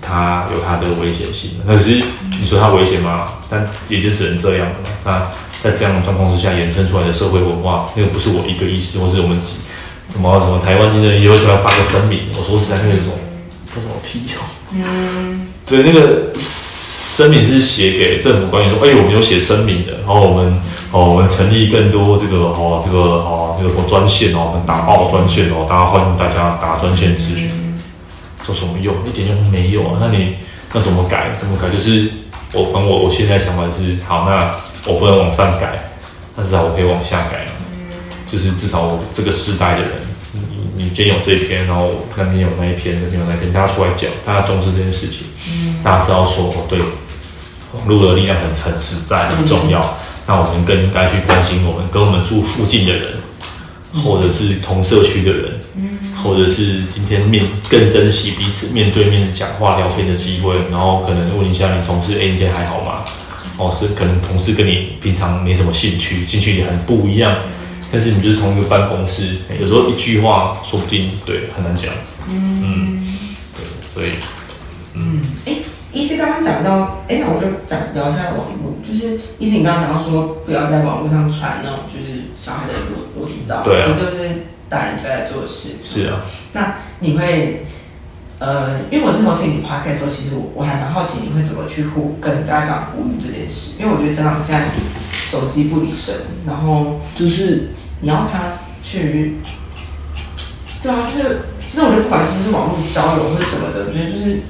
它有它的危险性，那可是你说它危险吗？但也就只能这样了。那。在这样的状况之下衍生出来的社会文化，那个不是我一个意思，或是我们几什么什么台湾今天也会喜欢发个声明。我说实在，那种叫什么 P 哦？嗯，对，那个声明是写给政府官员说，哎、欸，我们有写声明的，然后我们哦，我们成立更多这个哦，这个哦，这个什么专线哦，我们打爆专线哦，大家欢迎大家打专线咨询，做什么用？一点用都没有啊！那你那怎么改？怎么改？就是我反正我我现在想法是，好，那我不能往上改，那至少我可以往下改，就是至少我这个时代的人。你今天有这一篇，然后那边有那一篇，那边有那一篇，大家出来讲，大家重视这件事情，嗯、大家知道说哦，对，网络的力量很很实在，很重要。嗯、那我们更应该去关心我们跟我们住附近的人，嗯、或者是同社区的人，嗯、或者是今天面更珍惜彼此面对面讲话聊天的机会。然后可能问一下你同事，哎，你今天还好吗？哦，是可能同事跟你平常没什么兴趣，兴趣也很不一样。但是你就是同一个办公室，有时候一句话说不定对很难讲。嗯，嗯，对，所以，嗯，哎、欸，医师刚刚讲到，哎、欸，那我就讲聊一下网络，就是医师你刚刚讲到说不要在网络上传那种就是小孩的裸裸体照，对啊，这就是大人最爱做的事。是啊，那你会，呃，因为我那时候听你 podcast 的时候，其实我我还蛮好奇你会怎么去呼跟家长呼吁这件事，因为我觉得家长现在手机不离身，然后就是。你要他去，对啊，就是其实我觉得不管是不是网络交友或者什么的，我觉得就是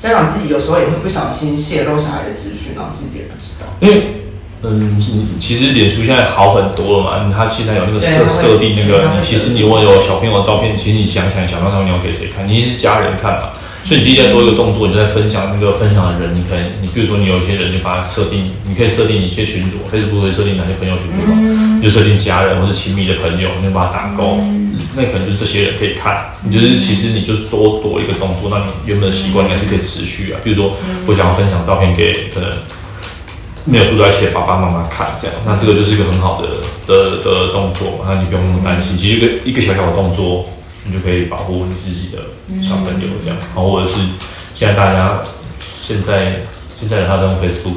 家长自己有时候也会不小心泄露小孩的资讯，然后自己也不知道。因为，嗯，其实脸书现在好很多了嘛，他现在有那个设设定那个，你其实你如果有小朋友的照片，其实你想想小朋友你要给谁看？你是家人看嘛？所以你其实在做一个动作，你就在分享那个分享的人，你可以，你比如说你有一些人，你把它设定，你可以设定一些群组，Facebook 可以设定哪些朋友群组嘛，嗯、就设定家人或者亲密的朋友，你就把它打勾，嗯、那可能就是这些人可以看。你就是其实你就是多多一个动作，那你原本的习惯应该是可以持续啊。比如说我想要分享照片给可能没有住在一起的爸爸妈妈看，这样，那这个就是一个很好的的的动作，那你不用那么担心。其实一个一个小小的动作。你就可以保护你自己的小朋友这样，然后或者是现在大家现在现在他在用 Facebook，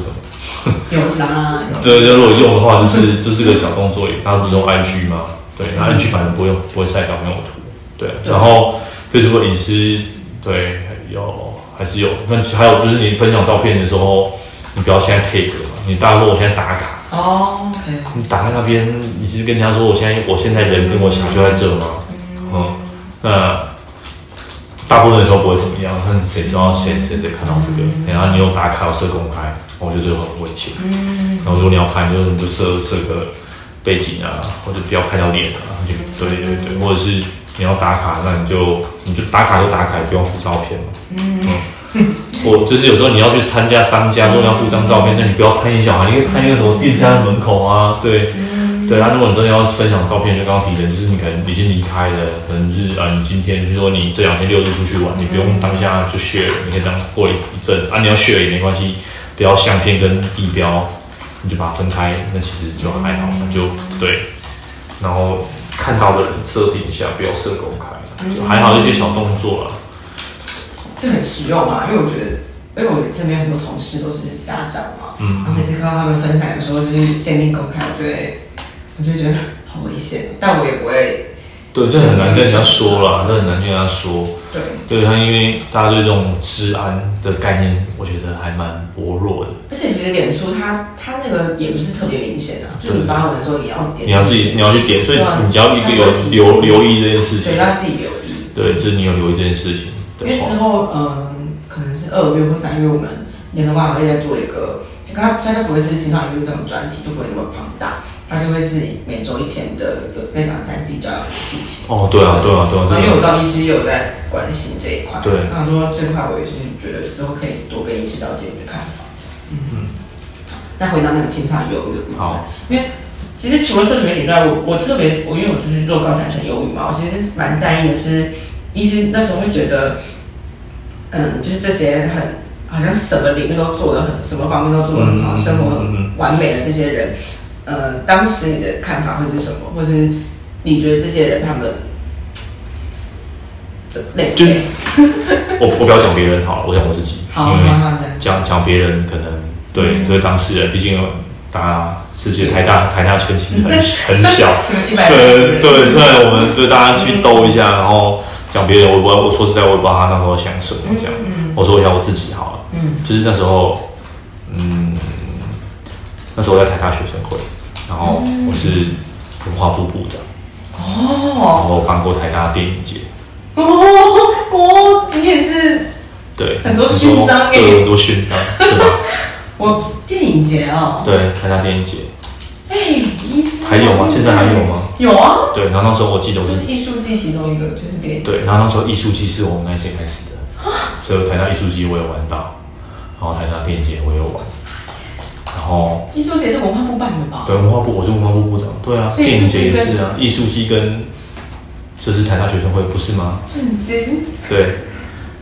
有啦，对，如果用的话，就是就是个小动作，大家不是用 IG 吗？对，那 IG 反正不用不会晒小朋友图，对，然后 Facebook 隐私，对，有还是有，那还有就是你分享照片的时候，你不要现在 take 嘛，你大家说我现在打卡。哦，你打在那边，你其实跟人家说我现在我现在人跟我小孩就在这吗？嗯。那大部分的时候不会怎么样，但是谁知道谁谁在看到这个？然后你又打卡要设公开，我觉得这个很危险。然后如果你要拍，你就你就设设个背景啊，或者不要拍到脸啊，就对对对，或者是你要打卡，那你就你就打卡就打卡，不用附照片嘛。嗯，我就是有时候你要去参加商家说你要附张照片，那你不要拍你小孩，因为拍那个什么店家的门口啊，对。对，那如果你真的要分享照片，就刚刚提的，就是你可能已经离开了，可能是啊，你今天就是说你这两天六日出去玩，你不用当下就 share，你可以等过一阵啊，你要 share 也没关系，不要相片跟地标，你就把它分开，那其实就还好，就对。然后看到的人设定一下，不要设公开，就还好一些小动作了。这很实用啊，因为我觉得，因为我身边很多同事都是家长嘛，嗯，然后每次看到他们分享的时候，就是限定公开，我觉得。我就觉得好危险，但我也不会。对，这很难跟人家说啦，这很难跟人家说。对，对他，因为大家对这种治安的概念，我觉得还蛮薄弱的。而且其实脸书它它那个也不是特别明显啊，就你发文的时候也要点，你要自己你要去点，所以你只要一个有留留意这件事情，对，要自己留意。对，就是你有留意这件事情。因为之后嗯，可能是二月或三月，我们联合晚会再做一个，它它就不会是青少年这种专题，就不会那么庞大。他就会是每周一篇的，有在讲三 C 教养的事情。哦，对啊，对啊，对啊。因为我知道医师也有在关心这一块。对。他说这块我也是觉得之后可以多跟医师了解你的看法。嗯那回到那个青少年忧郁的部分。因为其实除了社群媒体之外，我我特别我因为我就是做高产生忧郁嘛，我其实蛮在意的是，医师那时候会觉得，嗯，就是这些很好像什么领域都做的很，什么方面都做得很好，嗯、生活很完美的这些人。呃，当时你的看法会是什么？或是你觉得这些人他们怎累？就 是我我不要讲别人好了，我讲我自己。好的。讲讲别人可能对这个当事人，毕竟大家世界太大，台大圈其实很 很小。对对，虽然我们对大家去兜一下，然后讲别人，我我我说实在，我也不知道他那时候想什么这样。我说一下我自己好了，嗯，就是那时候，嗯，那时候我在台大学生会，然后我是文化部部长，哦，然后办过台大电影节，哦哦，你也是，对，很多勋章，对，很多勋章，对吧？我电影节哦，对，台大电影节，哎，医师还有吗？现在还有吗？有啊，对，然后那时候我记得我是艺术季其中一个，就是电影，对，然后那时候艺术季是我们那一届开始的。所以台大艺术季我也玩到，然后台大电影节我也有玩，然后艺术节是文化部办的吧？对，文化部我是文化部部长，对啊，电影节也是啊，艺术季跟就是台大学生会不是吗？震惊！对，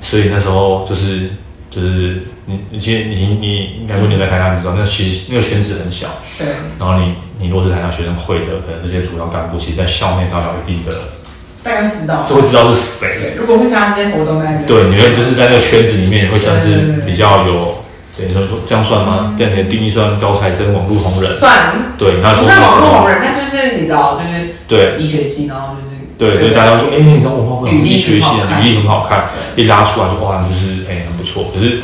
所以那时候就是就是你你其实你你应该说你在台大你知道，那其实那个圈子很小，对，然后你你如果是台大学生会的，可能这些主要干部其实，在校内都有一定的。大概会知道，就会知道是谁。对，如果会参加这些活动，那对，你会就是在那个圈子里面会算是比较有，对，所以说这样算吗？对，你的定义算高材生、网络红人。算。对，那不算网络红人，那就是你知道，就是对医学系，然后就是对对，大家说，哎，你看我文化部医学系的履历很好看，一拉出来说，哇，就是哎很不错。可是，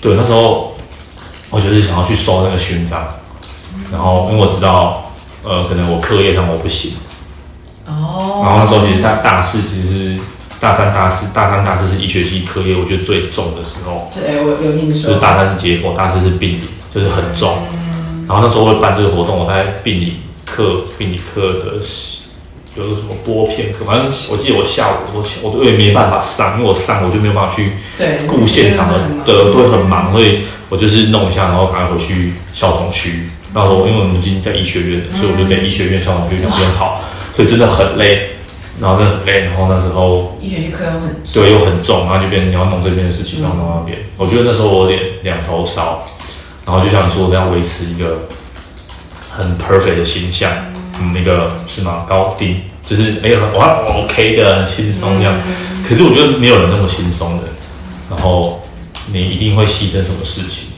对，那时候我就是想要去收那个勋章，然后因为我知道，呃，可能我课业上我不行。哦，然后那时候其实在大四，其实是大三、大四、大三、大四是医学系课业，我觉得最重的时候。对，我有听说。就是大三是解剖，大四是病理，就是很重。嗯、然后那时候为了办这个活动，我在病理课、病理课的有个什么拨片课，反正我记得我下午我我都也没办法上，因为我上我就没有办法去顾现场的，对，都会很忙，所以我就是弄一下，然后赶快回去校总区。那时候因为我们已经在医学院，所以我就在医学院校总区两边跑。所以真的很累，然后真的很累，然后那时候医学系课又很对，又很重，然后就变成你要弄这边的事情，然后弄那边。我觉得那时候我有点两头烧，然后就像你说的，要维持一个很 perfect 的形象，嗯，那个是吗？高低就是哎呀，我还 OK 的，很轻松这样。可是我觉得没有人那么轻松的，然后你一定会牺牲什么事情，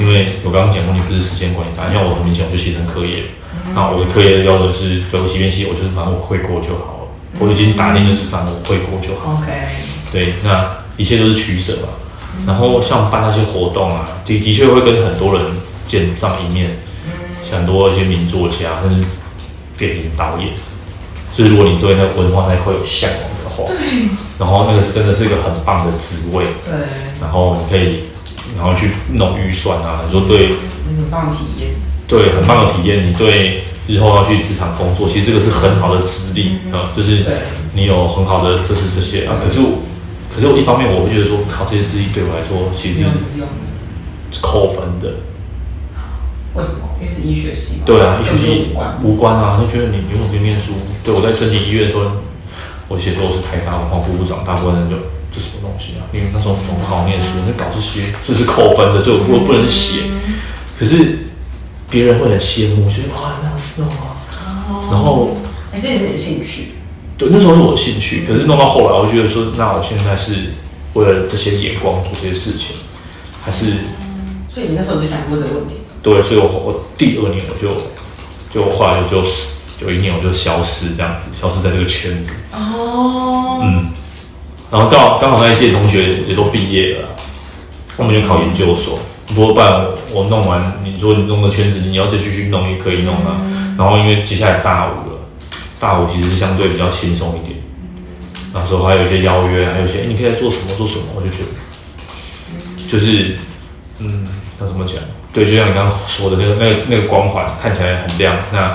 因为我刚刚讲过，你不是时间管理大，因为我很明显我就牺牲课业。那我的课业的要求是，所以我即便系，我就是反正我会过就好了。我已经打定就是反正我会过就好。OK。对，那一切都是取舍嘛。然后像办那些活动啊，的的确会跟很多人见上一面，像很多一些名作家，甚至电影导演。所以如果你对那个文化那块有向往的话，对。然后那个是真的是一个很棒的职位。对。然后你可以，然后去弄预算啊，你说对。很棒体验。对，很棒的体验。你对日后要去职场工作，其实这个是很好的资历啊，就是你有很好的就是这些啊。可是我，可是我一方面我会觉得说，靠这些资历对我来说其实是扣分的。为什么？因为是医学系。对啊，医学系无关啊。就觉得你不用去念书。对，我在申请医院的时候，我写说我是台大文化部部长，大部分人就这什么东西啊？因为那时候总好念书，那搞这些就是扣分的，所以我不能写。可是。别人会很羡慕，觉得哇，那样子弄啊，哦、然后，哎、欸，这也是你的兴趣。对，那时候是我的兴趣，可是弄到后来，我觉得说，那我现在是为了这些眼光做这些事情，还是？所以你那时候就想过这个问题。对，所以我我第二年我就就后来就就一年我就消失这样子，消失在这个圈子。哦。嗯。然后到刚好那一届同学也都毕业了，我们就考研究所。不过，不然我弄完，你说你弄个圈子，你要再继续弄也可以弄啊。嗯、然后，因为接下来大五了，大五其实相对比较轻松一点。那时候还有一些邀约，还有一些，你可以在做什么做什么，我就觉得，就是，嗯，那怎么讲？对，就像你刚刚说的那个、那个、那个光环看起来很亮。那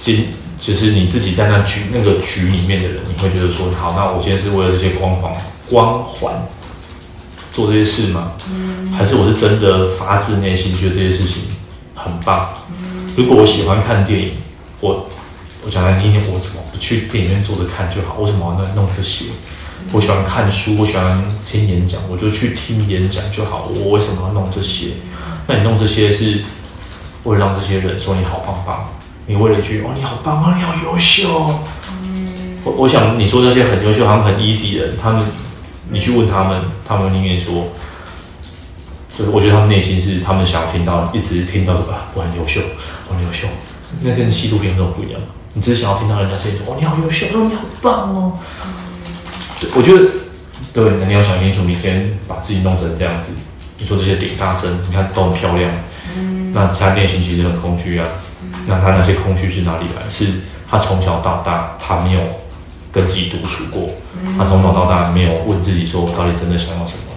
今其实你自己在那局那个局里面的人，你会觉得说，好，那我今天是为了这些光环光环。做这些事吗？嗯、还是我是真的发自内心觉得这些事情很棒？如果我喜欢看电影，我我讲来听听，我怎么不去电影院坐着看就好？为什么要弄这些？我喜欢看书，我喜欢听演讲，我就去听演讲就好。我为什么要弄这些？那你弄这些是为了让这些人说你好棒棒？你为了一句哦你好棒啊，你好优秀。我我想你说这些很优秀，好像很 easy 的人，他们。你去问他们，他们宁愿说，就是我觉得他们内心是他们想要听到，一直听到说啊，我很优秀，我很优秀，那跟戏剧片这种不一样。你只是想要听到人家说哦，你好优秀，哦，你好棒哦。我觉得，对，那你要想清楚，你先把自己弄成这样子。你说这些顶大声，你看都很漂亮。那他内心其实很空虚啊。那他那些空虚是哪里来？是他从小到大他没有跟自己独处过。嗯。他从小到大没有问自己说，我到底真的想要什么？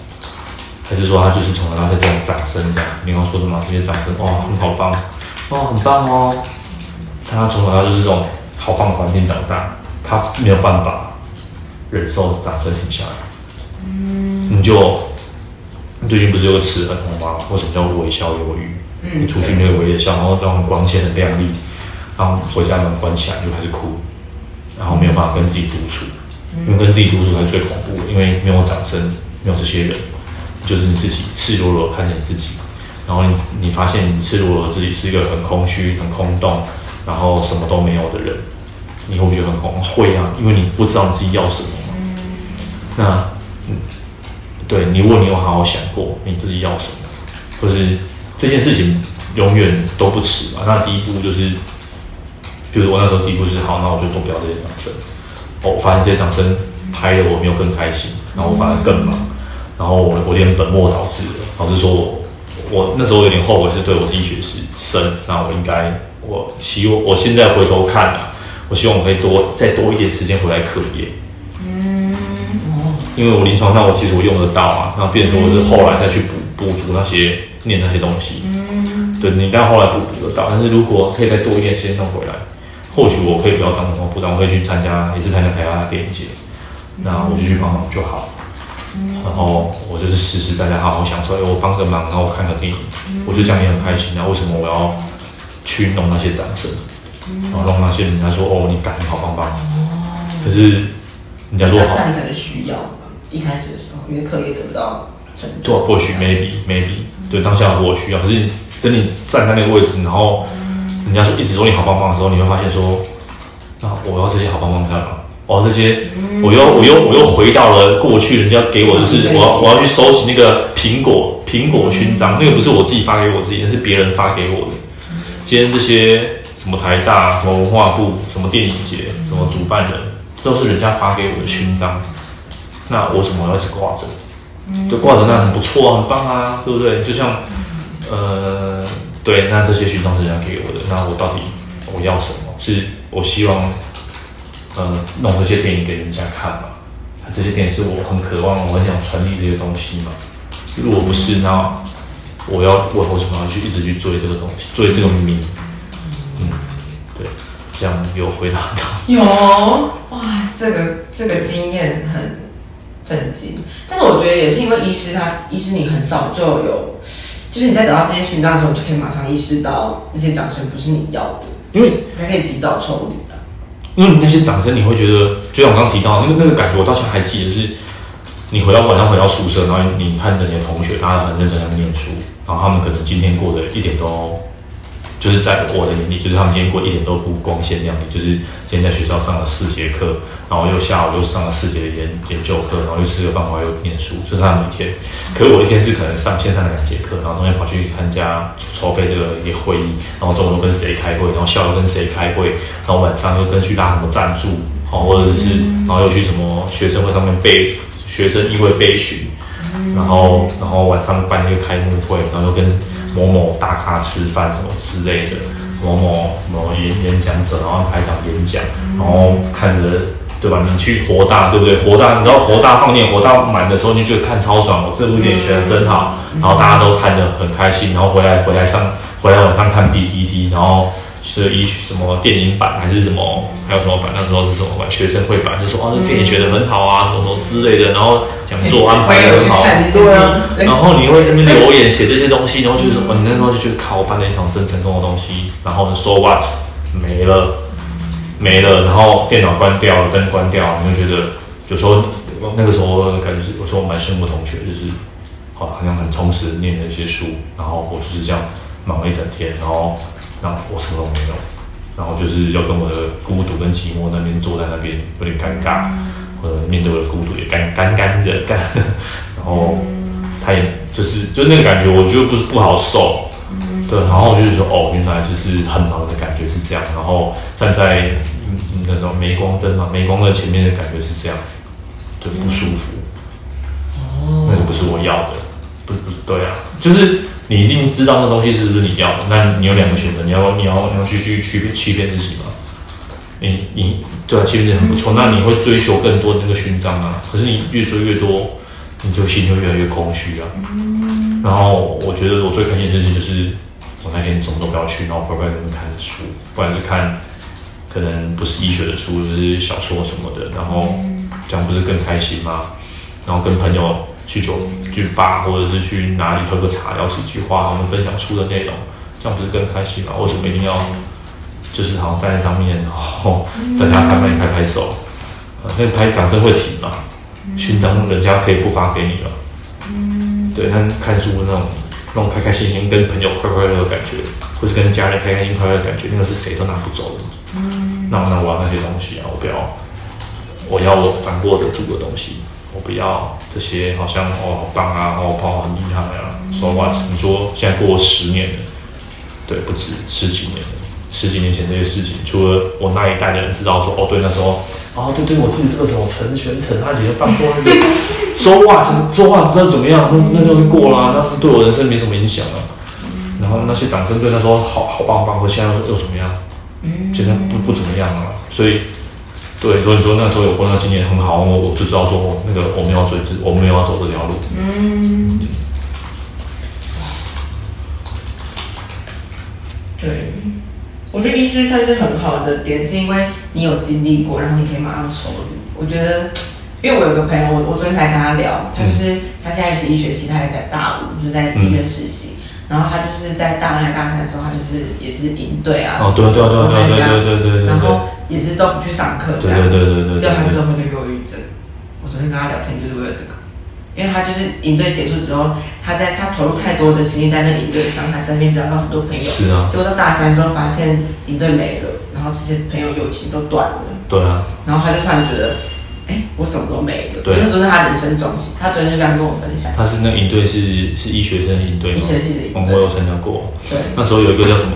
还是说他就是从小到大这种掌声这样？你刚刚说的嘛，这些掌声，哇，很好棒，哇，很棒哦。他从小到大就是这种好棒的环境长大，他没有办法忍受掌声停下来。嗯。你就。最近不是有个词很红吗？为什么叫微笑忧郁？嗯，你出去那个微笑，然后让很光线很亮丽，然后回家门关起来就开始哭，然后没有办法跟自己独处，因为跟自己独处才是最恐怖的，因为没有掌声，没有这些人，就是你自己赤裸裸看见自己，然后你你发现你赤裸裸自己是一个很空虚、很空洞，然后什么都没有的人，你会不会觉得很恐慌？会啊，因为你不知道你自己要什么嘛。那嗯。对你，如果你有好好想过你自己要什么，或是这件事情永远都不迟嘛。那第一步就是，比如我那时候第一步是好，那我就做不了这些掌声。哦，我发现这些掌声拍的我没有更开心，然后我反而更忙，然后我我有点本末倒置了。老实说我，我那时候有点后悔，是对我自己学习生。那我应该，我希望我现在回头看啊，我希望我可以多再多一点时间回来课业。因为我临床上我其实我用得到啊，然后变成说我是后来再去补补足那些念那些东西。嗯，对，你刚后来补补得到，但是如果可以再多一点时间弄回来，或许我可以不要当文化部长，我可以去参加也是参加台湾的电影节，那我就去帮忙就好。嗯，然后我就是实实在在好好享受，哎，我帮个忙，然后我看个电影，我就这样也很开心。那为什么我要去弄那些掌声，然后弄那些人家说哦，你干得好棒棒，可是人家说好，你可能需要。一开始的时候，因为课业得不到成就，或许 maybe maybe，对，当下我需要。可是等你站在那个位置，然后人家说一直说你好棒棒的时候，你会发现说，那我要这些好棒棒干嘛？我要这些，我又我又我又回到了过去，人家给我的是我要我要去收集那个苹果苹果勋章，那个不是我自己发给我自己，那是别人发给我的。今天这些什么台大、什么文化部、什么电影节、什么主办人，都是人家发给我的勋章。那我为什么要一直挂着？就挂着那很不错啊，很棒啊，对不对？就像，呃，对，那这些勋章是人家给我的，那我到底我要什么？是我希望，呃，弄这些电影给人家看嘛？这些电影是我很渴望，我很想传递这些东西嘛？如果不是，那我要我为什么要去一直去追这个东西，追这个谜？嗯，对，这样有回答到？有哇，这个这个经验很。震惊，但是我觉得也是因为医师他，医师你很早就有，就是你在得到这些勋章的时候，你就可以马上意识到那些掌声不是你要的，因为才可以及早抽离的。因为你那些掌声，你会觉得，就像我刚刚提到因为那个感觉，我到现在还记得，是你回到晚上回到宿舍，然后你看着你的同学，大家很认真在念书，然后他们可能今天过得一点都。就是在我的眼里，就是他们今天过一点都不光鲜亮丽。就是今天在学校上了四节课，然后又下午又上了四节研研究课，然后又吃个饭，然后又念书，这是他们一天。可是我一天是可能上线上两节课，然后中间跑去参加筹备这个一个会议，然后中午跟谁开会，然后下午跟谁开会，然后晚上又跟去拉什么赞助，哦，或者是然后又去什么学生会上面备学生议会备询，然后然后晚上办一个开幕会，然后又跟。某某大咖吃饭什么之类的，某某某演演讲者，然后开场演讲，然后看着对吧？你去活大对不对？活大，你知道活大放电活大满的时候，你就觉得看超爽。我这部电影选的真好，然后大家都看得很开心，然后回来回来上回来晚上看 B T T，然后。是一什么电影版还是什么，还有什么版？那时候是什么版？学生会版，就说哦，这电影学的很好啊，什么什么之类的。然后讲座安排得很好，对啊。然后你会在那边留言写这些东西，然后就是说，你那时候就觉得靠，办了一场真成功的东西。然后呢，so what？没了，没了。然后电脑关掉了，灯关掉了，你会觉得有时候那个时候感觉是，有时候我蛮羡慕同学，就是好好像很充实念了一些书，然后我就是这样忙了一整天，然后。那我什么都没有，然后就是要跟我的孤独跟寂寞那边坐在那边有点尴尬，或者面对我的孤独也干干干的干，然后他也就是就那个感觉，我觉得不是不好受，对，然后我就是说哦，原来就是很忙的感觉是这样，然后站在那种镁光灯嘛，镁光灯前面的感觉是这样，就不舒服。哦，那个不是我要的，不不对啊，就是你一定知道那东西是不是你要的，那你有两个选择，你要你要你要去去欺骗欺骗自己吗？你你对啊，欺骗自己很不错，那你会追求更多的那个勋章啊，可是你越追越多，你就心就越来越空虚啊。然后我觉得我最开心的事情就是。我那天什么都不要去，然后乖乖在那边看书，不管是看可能不是医学的书，就是小说什么的，然后这样不是更开心吗？然后跟朋友去酒去吧，或者是去哪里喝个茶，聊几句话，我们分享书的内容，这样不是更开心吗？为什么一定要就是好像站在上面，然后大家拍拍拍拍手，那拍掌声会停嘛？勋章人家可以不发给你了，对，但看书那种。那种开开心心跟朋友快快乐乐的感觉，或是跟家人开开心快乐的感觉，那个是谁都拿不走的。嗯，那我那我要那些东西啊，我不要，我要我掌握得住的东西，不要这些好像哦好棒啊，哦棒很厉害啊，说话你说现在过了十年了，对，不止十几年，十几年前这些事情，除了我那一代的人知道说哦，对，那时候。哦，对对，我自己这个时候陈全成他姐姐当过那个 说话，说话不知道怎么样，那那就过啦，那对我人生没什么影响啊。然后那些掌声对他说好好棒棒，可现在又怎么样？现在不不怎么样了。所以，对，所以说那时候有过那经验很好，我我就知道说那个我们要走这，我们要走这条路。嗯，对。我觉得医师算是很好的点，是因为你有经历过，然后你可以马上抽离。我觉得，因为我有个朋友，我我昨天才跟他聊，他就是他现在是医学系，他也在大五，就在医院实习。然后他就是在大二大三的时候，他就是也是营队啊，哦，对对对对对对对对，然后也是都不去上课，这样，对对对对，就他之后就忧郁症。我昨天跟他聊天就是为了这个。因为他就是营队结束之后，他在他投入太多的心力在那个营队上，他在那边交到很多朋友。是啊。结果到大三之后，发现营队没了，然后这些朋友友情都断了。对啊。然后他就突然觉得，哎，我什么都没了。对。那时候是他人生重心。他昨天就这样跟我分享。他是那营队是是医学生营队吗？医学系的营队。我有参加过。对。那时候有一个叫什么？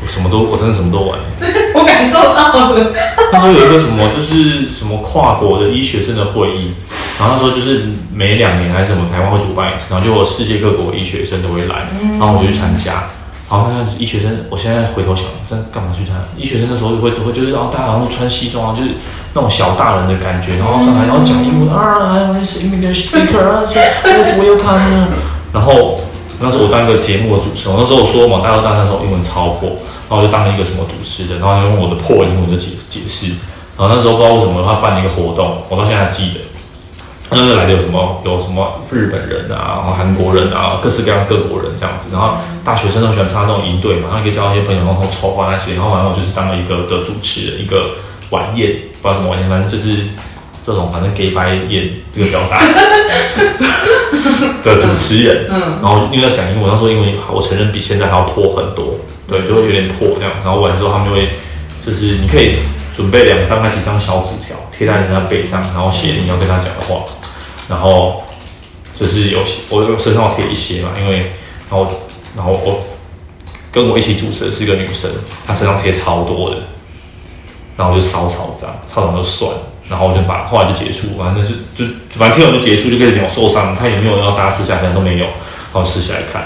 我什么都，我真的什么都玩。我感受到了。那时候有一个什么，就是什么跨国的医学生的会议。然后他说，就是每两年还是什么，台湾会主办一次，然后就世界各国医学生都会来，然后我就去参加。然后看看医学生，我现在回头想，在干嘛去参加？医学生的时候会会就是，然后大家好像都穿西装啊，就是那种小大人的感觉，然后上台然后讲英文啊，I'm English speaker 啊，Yes welcome。然后那时候我当一个节目的主持人，那时候我说嘛，大家都大三的时候英文超破，然后我就当了一个什么主持人，然后用我的破英文的解解释。然后那时候不知道为什么他办了一个活动，我到现在还记得。那个来的有什么？有什么日本人啊，然后韩国人啊，各式各样各国人这样子。然后大学生都喜欢参加那种营队嘛，然后可以交一些朋友，然后筹划那些。然后完了我就是当了一个的主持人，一个晚宴，不知道什么晚宴，反正就是这种反正 gay 白宴这个表达 的主持人。嗯。然后因为要讲英文，他说英文我承认比现在还要破很多，对，就会有点破这样。然后完之后他们就会就是你可以准备两张还几张小纸条贴在人家背上，然后写你要跟他讲的话。然后就是有我身上贴一些嘛，因为然后然后我跟我一起主持的是一个女生，她身上贴超多的，然后我就烧草章，草章就算，然后我就把后来就结束，反正就就反正贴完就结束，就开始没有受伤，她也没有要大家撕下来，都没有，然后撕下来看，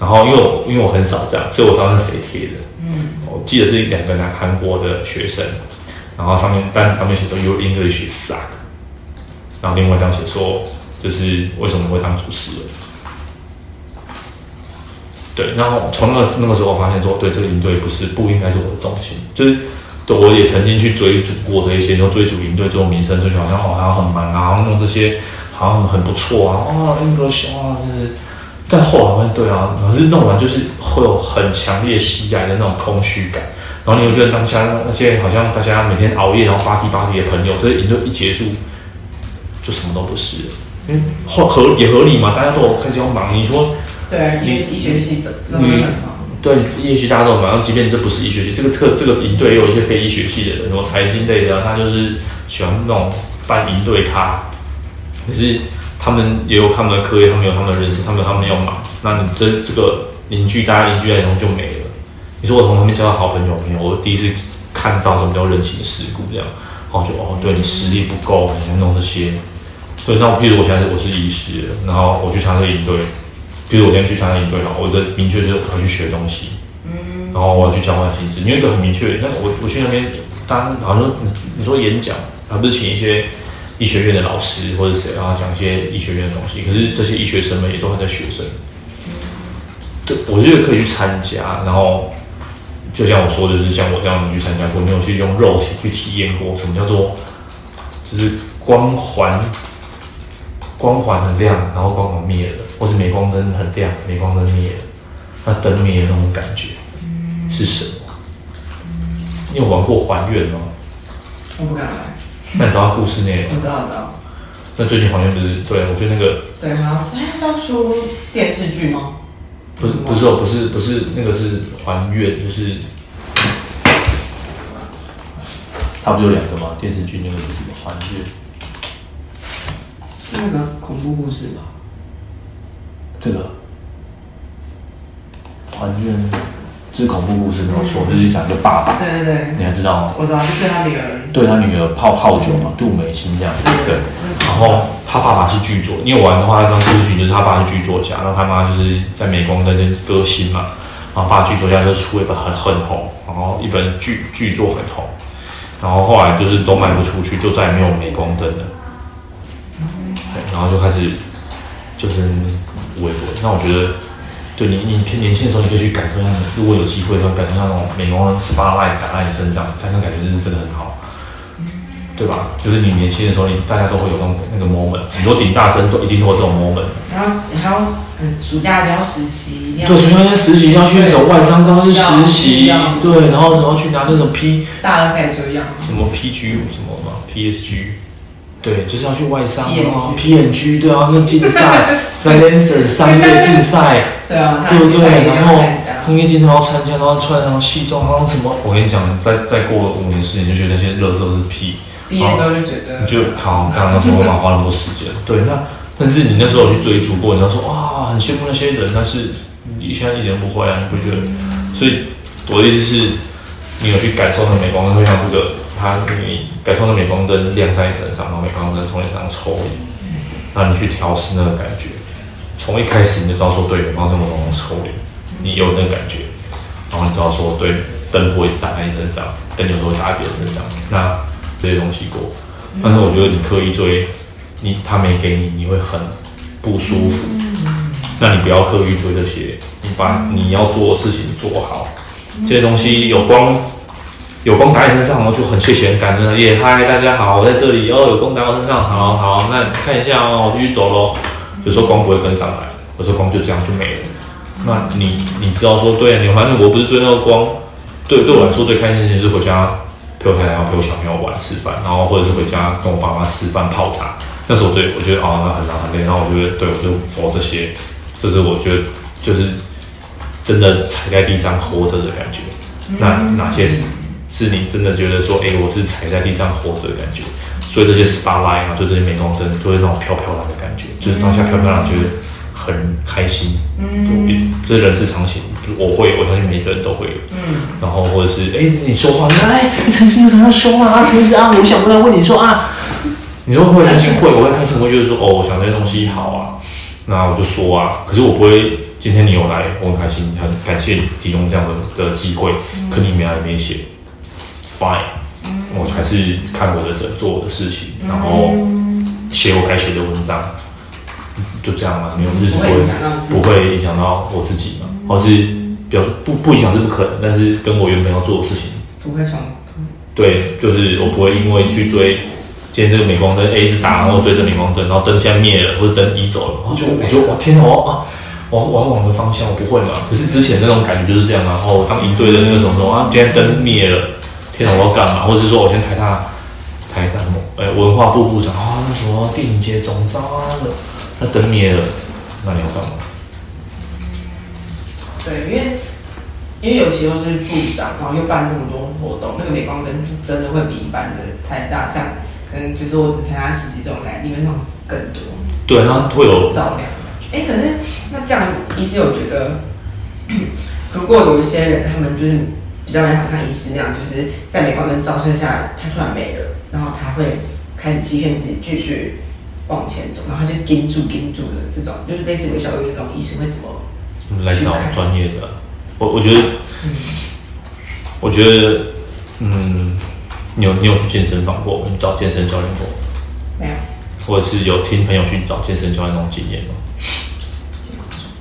然后因为我因为我很少这样，所以我知道是谁贴的，嗯，我记得是两个男韩国的学生，然后上面单子上面写着 Your English suck。然后另外这样写说，就是为什么会当主持人？对，然后从那那个时候发现说，对这个营队不是不应该是我的重心，就是对我也曾经去追逐过这一些，然后追逐营队这种名声，就好像好像很忙啊，好像弄这些好像很不错啊，啊，英格雄啊，就是，但后来发现对啊，可是弄完就是会有很强烈袭来的那种空虚感，然后你又觉得当下那些好像大家每天熬夜然后巴唧巴唧的朋友，这营队一结束。就什么都不是，因为合合也合理嘛，大家都开始要忙。你说，对，因为医学系的，嗯，对，医学系大家都忙。然后即便这不是医学系，这个特这个营队也有一些非医学系的人，什么财经类的，他就是喜欢那种办营队他。可是他们也有他们的课业，他们有他们的人生，他们有他们要忙。那你这这个邻居，大家邻居来中就没了。你说我从他们交到好朋友，没有，我第一次看到什么叫人情世故这样。然然后就哦，对你实力不够，你要弄这些。对，那我譬如我现在我是医师，然后我去参加营队，譬如我今天去参加营队哈，我的明确就是我要去学东西，嗯，然后我要去交换心智，因为个很明确。那我我去那边，当好像说你你说演讲，而不是请一些医学院的老师或者谁，然后讲一些医学院的东西，可是这些医学生们也都还在学生。对，我觉得可以去参加，然后就像我说的，就是像我这样你去参加过，没有去用肉体去体验过什么叫做，就是光环。光环很亮，然后光环灭了，或是镁光灯很亮，镁光灯灭了，那灯灭的那种感觉是什么？你有玩过还愿吗？我不敢玩。那你知道故事内容？我知道，知道。那最近还愿不是？对，我觉得那个。对，好像是要出电视剧吗？不是，不是哦，不是，不是，那个是还愿，就是。它不就两个吗？电视剧那个是什么？还愿。是那个恐怖故事吧？这个还愿是恐怖故事没有错，就是讲一个爸爸。对对对，你还知道吗？我知道，是对他女儿。对他女儿泡泡酒嘛，杜美心这样子。对。然后他爸爸是剧作，你有玩的话，他当时剧就是他爸是剧作家，然后他妈就是在镁光灯的歌星嘛。然后爸剧作家就出了一本很很红，然后一本剧剧作很红，然后后来就是都卖不出去，就再也没有镁光灯了。然后就开始就是微博。那我觉得，对你你偏年轻的时候，你可以去感受一下。如果有机会的话，感受一下那种美光 spotlight 打在你身上，那种感觉就是真的很好，对吧？就是你年轻的时候，你大家都会有那种那个 moment。很多顶大生都一定都有这种 moment。然后你还要嗯，暑假一定要实习，对，暑假要实习，要去那种外商公司实习，对，然后然后去拿那种 P，大二开始就一样，什么 PG 什么嘛，PSG。对，就是要去外商啊，P&G 对啊，那竞赛，finance 商业竞赛，对啊，对不对？然后商业竞赛要参加，然后穿然后西装，然后什么？我跟你讲，再再过五年十年，就觉得那些垃圾都是屁。毕业之后就觉得，你就好，刚刚那时候嘛，花那么多时间。对，那但是你那时候有去追逐过，你要说哇，很羡慕那些人，但是你现在一点都不会啊，你不觉得？所以我的意思是，你有去感受那美光灯，会像这个。它你感受到镁光灯亮在你身上，然后镁光灯从你身上抽离，那你去调试那个感觉，从一开始你就知道说对，镁光灯我能抽离，你有那个感觉，然后你知道说对，灯不会打在你身上，灯有时候打在别人身上，那这些东西过，但是我觉得你刻意追，你他没给你，你会很不舒服，那你不要刻意追这些，你把你要做的事情做好，这些东西有光。有光打你身上，然后就很谢谢、很感恩。耶，嗨，大家好，我在这里哦。有光打我身上，好好，那看一下哦，我继续走喽。有时候光不会跟上来，有时候光就这样就没了。那你你知道说，对啊，你反正我不是追那个光，对对我来说最开心的事情是回家陪我太太，然后陪我小朋友玩吃饭，然后或者是回家跟我爸妈吃饭泡茶。那时候我最我觉得啊，那很难很累，然后我觉得对我就佛这些，这是我觉得就是真的踩在地上活着的感觉。那哪些是是？你真的觉得说，哎、欸，我是踩在地上活着的感觉，所以这些 spotlight 啊，就这些镁光灯，就会那种飘飘然的感觉，就是当下飘飘然，觉得很开心。嗯，这人之常情，我会，我相信每个人都会有。嗯，然后或者是，哎、欸，你说话，哎，你诚心什么说话啊？其实啊，我想过来问你说啊，你说会不会开心？会，我会开心，我会觉得说，哦，我想这些东西好啊，那我就说啊。可是我不会，今天你有来，我很开心，很感谢你提供这样的的机会，可你没来没写。Fine，我还是看我的人，做我的事情，然后写我该写的文章，就这样嘛，没有日子不会不会影响到我自己嘛，或是表示不不影响是不可能，但是跟我原本要做的事情。不会冲。对，就是我不会因为去追今天这个镁光灯 A 一直打，然后追着镁光灯，然后灯现在灭了或者灯移走了，然后就我就我天哪，我啊，我我要往的方向我不会嘛，可是之前那种感觉就是这样，然后当营队的那个什么什么啊，今天灯灭了。天哪，我要干嘛？或者是说我先台大台大什么？哎，文化部部长啊，那什么电影节总召啊，那灯灭了，那你要干嘛？对，因为因为有些都是部长，然后又办那么多活动，那个镁光灯是真的会比一般的台大，像嗯，只是我只参加实习这种来，里面那种更多。对，然后会有照亮。哎，可是那这样，医师有觉得，如果有一些人，他们就是。比较没好像医师那样，就是在镁光灯照射下，他突然没了，然后他会开始欺骗自己继续往前走，然后他就盯住盯住的这种，就是类似微小玉那种医生会怎么来找专业的？我我觉得，嗯、我觉得，嗯，你有你有去健身房过？你找健身教练过？没有。或者是有听朋友去找健身教练那种经验吗？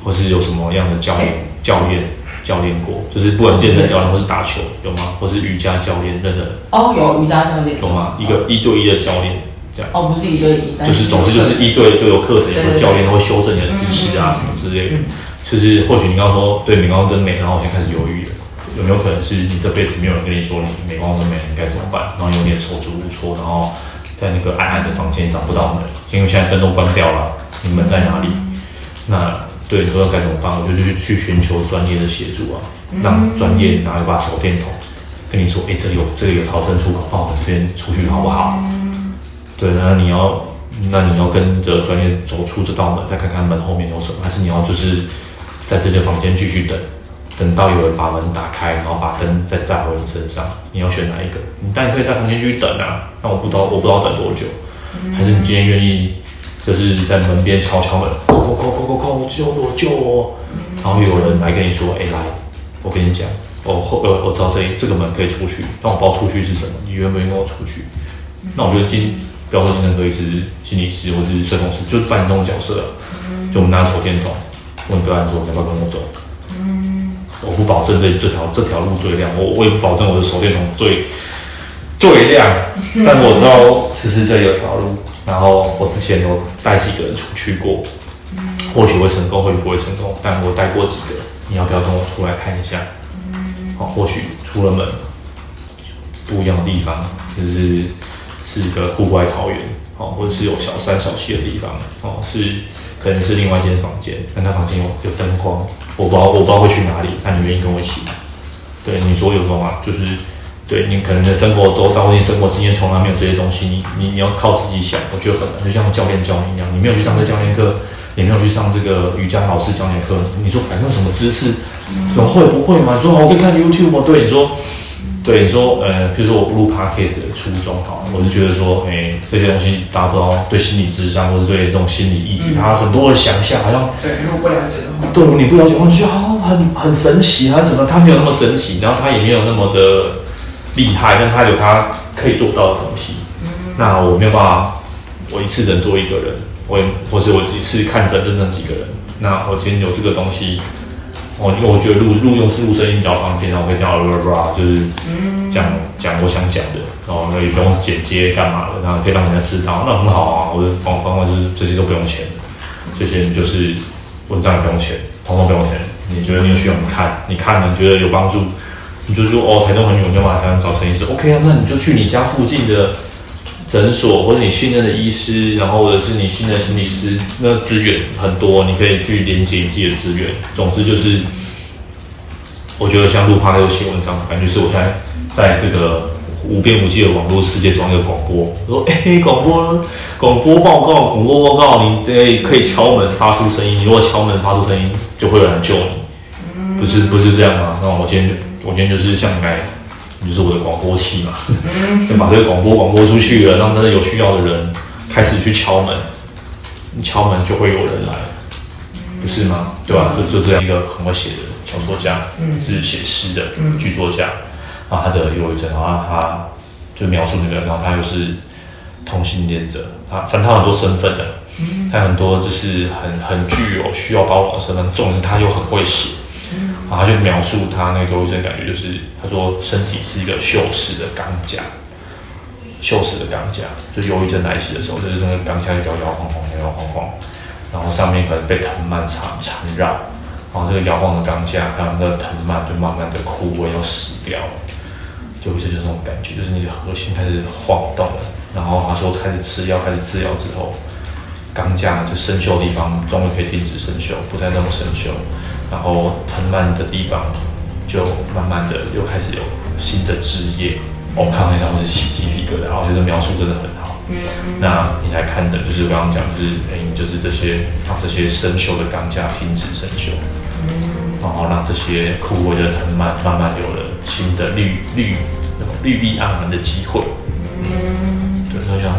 或是有什么样的教练教练教练过？就是不管健身教练或是打球有吗？或是瑜伽教练任何？哦，有瑜伽教练有吗？一个一对一的教练这样？哦，不是一对一，就是总之就是一对都有课程，有个教练会修正你的姿势啊什么之类的。就是或许你刚刚说对美光灯美，然后我先开始犹豫了，有没有可能是你这辈子没有人跟你说你美光灯美你该怎么办？然后有点手足无措，然后在那个暗暗的房间找不到门，因为现在灯都关掉了，你门在哪里？那。对，你说要该怎么办？我就去去寻求专业的协助啊，让专业拿一把手电筒跟你说，哎，这里有这里有逃生出口，帮我们这边出去好不好？对，那你要那你要跟着专业走出这道门，再看看门后面有什么，还是你要就是在这间房间继续等，等到有人把门打开，然后把灯再炸回你身上，你要选哪一个？你当然可以在房间继续等啊，那我不知道我不知道等多久，还是你今天愿意？就是在门边敲敲门，叩叩叩叩叩叩，救我救我！然后有人来跟你说：“哎，来，我跟你讲，我后呃，我知道这这个门可以出去，但我不知道出去是什么，你愿不愿意跟我出去？”那我觉得今，不要说精神科医师、心理师或者是社工师，就是扮演这种角色，就我们拿手电筒问个案说：“你要不要跟我走？”我不保证这这条这条路最亮，我我也不保证我的手电筒最最亮，但我知道其实这里有条路。然后我之前有带几个人出去过，或许会成功，或许不会成功，但我带过几个，你要不要跟我出来看一下？好，或许出了门不一样的地方，就是是一个户外桃园，哦，或者是有小山小溪的地方，哦，是可能是另外一间房间，但那房间有有灯光，我不知道我不知道会去哪里，那你愿意跟我一起吗？对，你说有什么吗？就是。对，你可能的生活周遭，你生活经验从来没有这些东西，你你你要靠自己想，我觉得很难。就像教练教你一样，你没有去上这教练课，也没有去上这个瑜伽老师教练课，你说反正什么姿势，有会不会嘛？你说我可以看 YouTube 吗？对，你说，对，你说，呃，比如说我录 Podcast 的初衷，哈，我是觉得说，哎，这些东西达不到对心理智商或者对这种心理议题，它很多的想象，好像对，如果不了解的话，对，你不了解，我就觉得好很很神奇，啊怎么它没有那么神奇，然后它也没有那么的。厉害，但他有他可以做到的东西。嗯、那我没有办法，我一次能做一个人，我也或是我一次看诊真正几个人。那我今天有这个东西，我因为我觉得录录用是录声音比较方便，然后我可以讲啦啦啦，就是讲讲我想讲的，然后也不用剪接干嘛的，然后可以让人家知道，那很好啊。我的方方法就是这些都不用钱，这些就是文章也不用钱，统统不用钱。你觉得你有需要你看，你看了你觉得有帮助。你就说哦，台东很远，就把台湾找陈医师，OK 啊？那你就去你家附近的诊所，或者你信任的医师，然后或者是你信任的心理师，那资源很多，你可以去连接自己的资源。总之就是，我觉得像路趴有写文章，感觉是我在在这个无边无际的网络世界装一个广播，说哎，广播广播报告，广播报告，你得可以敲门发出声音，你如果敲门发出声音，就会有人救你，不是不是这样吗？那我今天就。我今天就是像你来，你就是我的广播器嘛，就把这个广播广播出去了，让真的有需要的人开始去敲门，你敲门就会有人来，不是吗？对吧？就就这样一个很会写的小说家，是写诗的剧作家，然后他的忧郁症，然后他就描述那个，然后他又是同性恋者，他反正他很多身份的，他很多就是很很具有需要包容的身份，重点是他又很会写。然后他就描述他那个忧郁症感觉，就是他说身体是一个锈蚀的钢架，锈蚀的钢架，就忧郁症来袭的时候，就是那个钢架就摇摇晃晃，摇摇晃晃，然后上面可能被藤蔓缠缠绕，然后这个摇晃的钢架，还有那个藤蔓就慢慢的枯萎要死掉了，就有一些这种感觉，就是你的核心开始晃动了。然后他说开始吃药，开始治疗之后，钢架就生锈的地方终于可以停止生锈，不再那么生锈。然后藤蔓的地方就慢慢的又开始有新的枝叶，我看完以后是起鸡皮疙瘩，然后就是描述真的很好。嗯，那你来看的就是刚刚讲，就是哎，就是这些让这些生锈的钢架停止生锈，嗯，然后让这些枯萎的藤蔓慢慢有了新的绿绿绿意盎然的机会。嗯。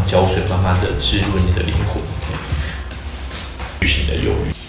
胶水慢慢的滋润你的灵魂。巨型的忧郁。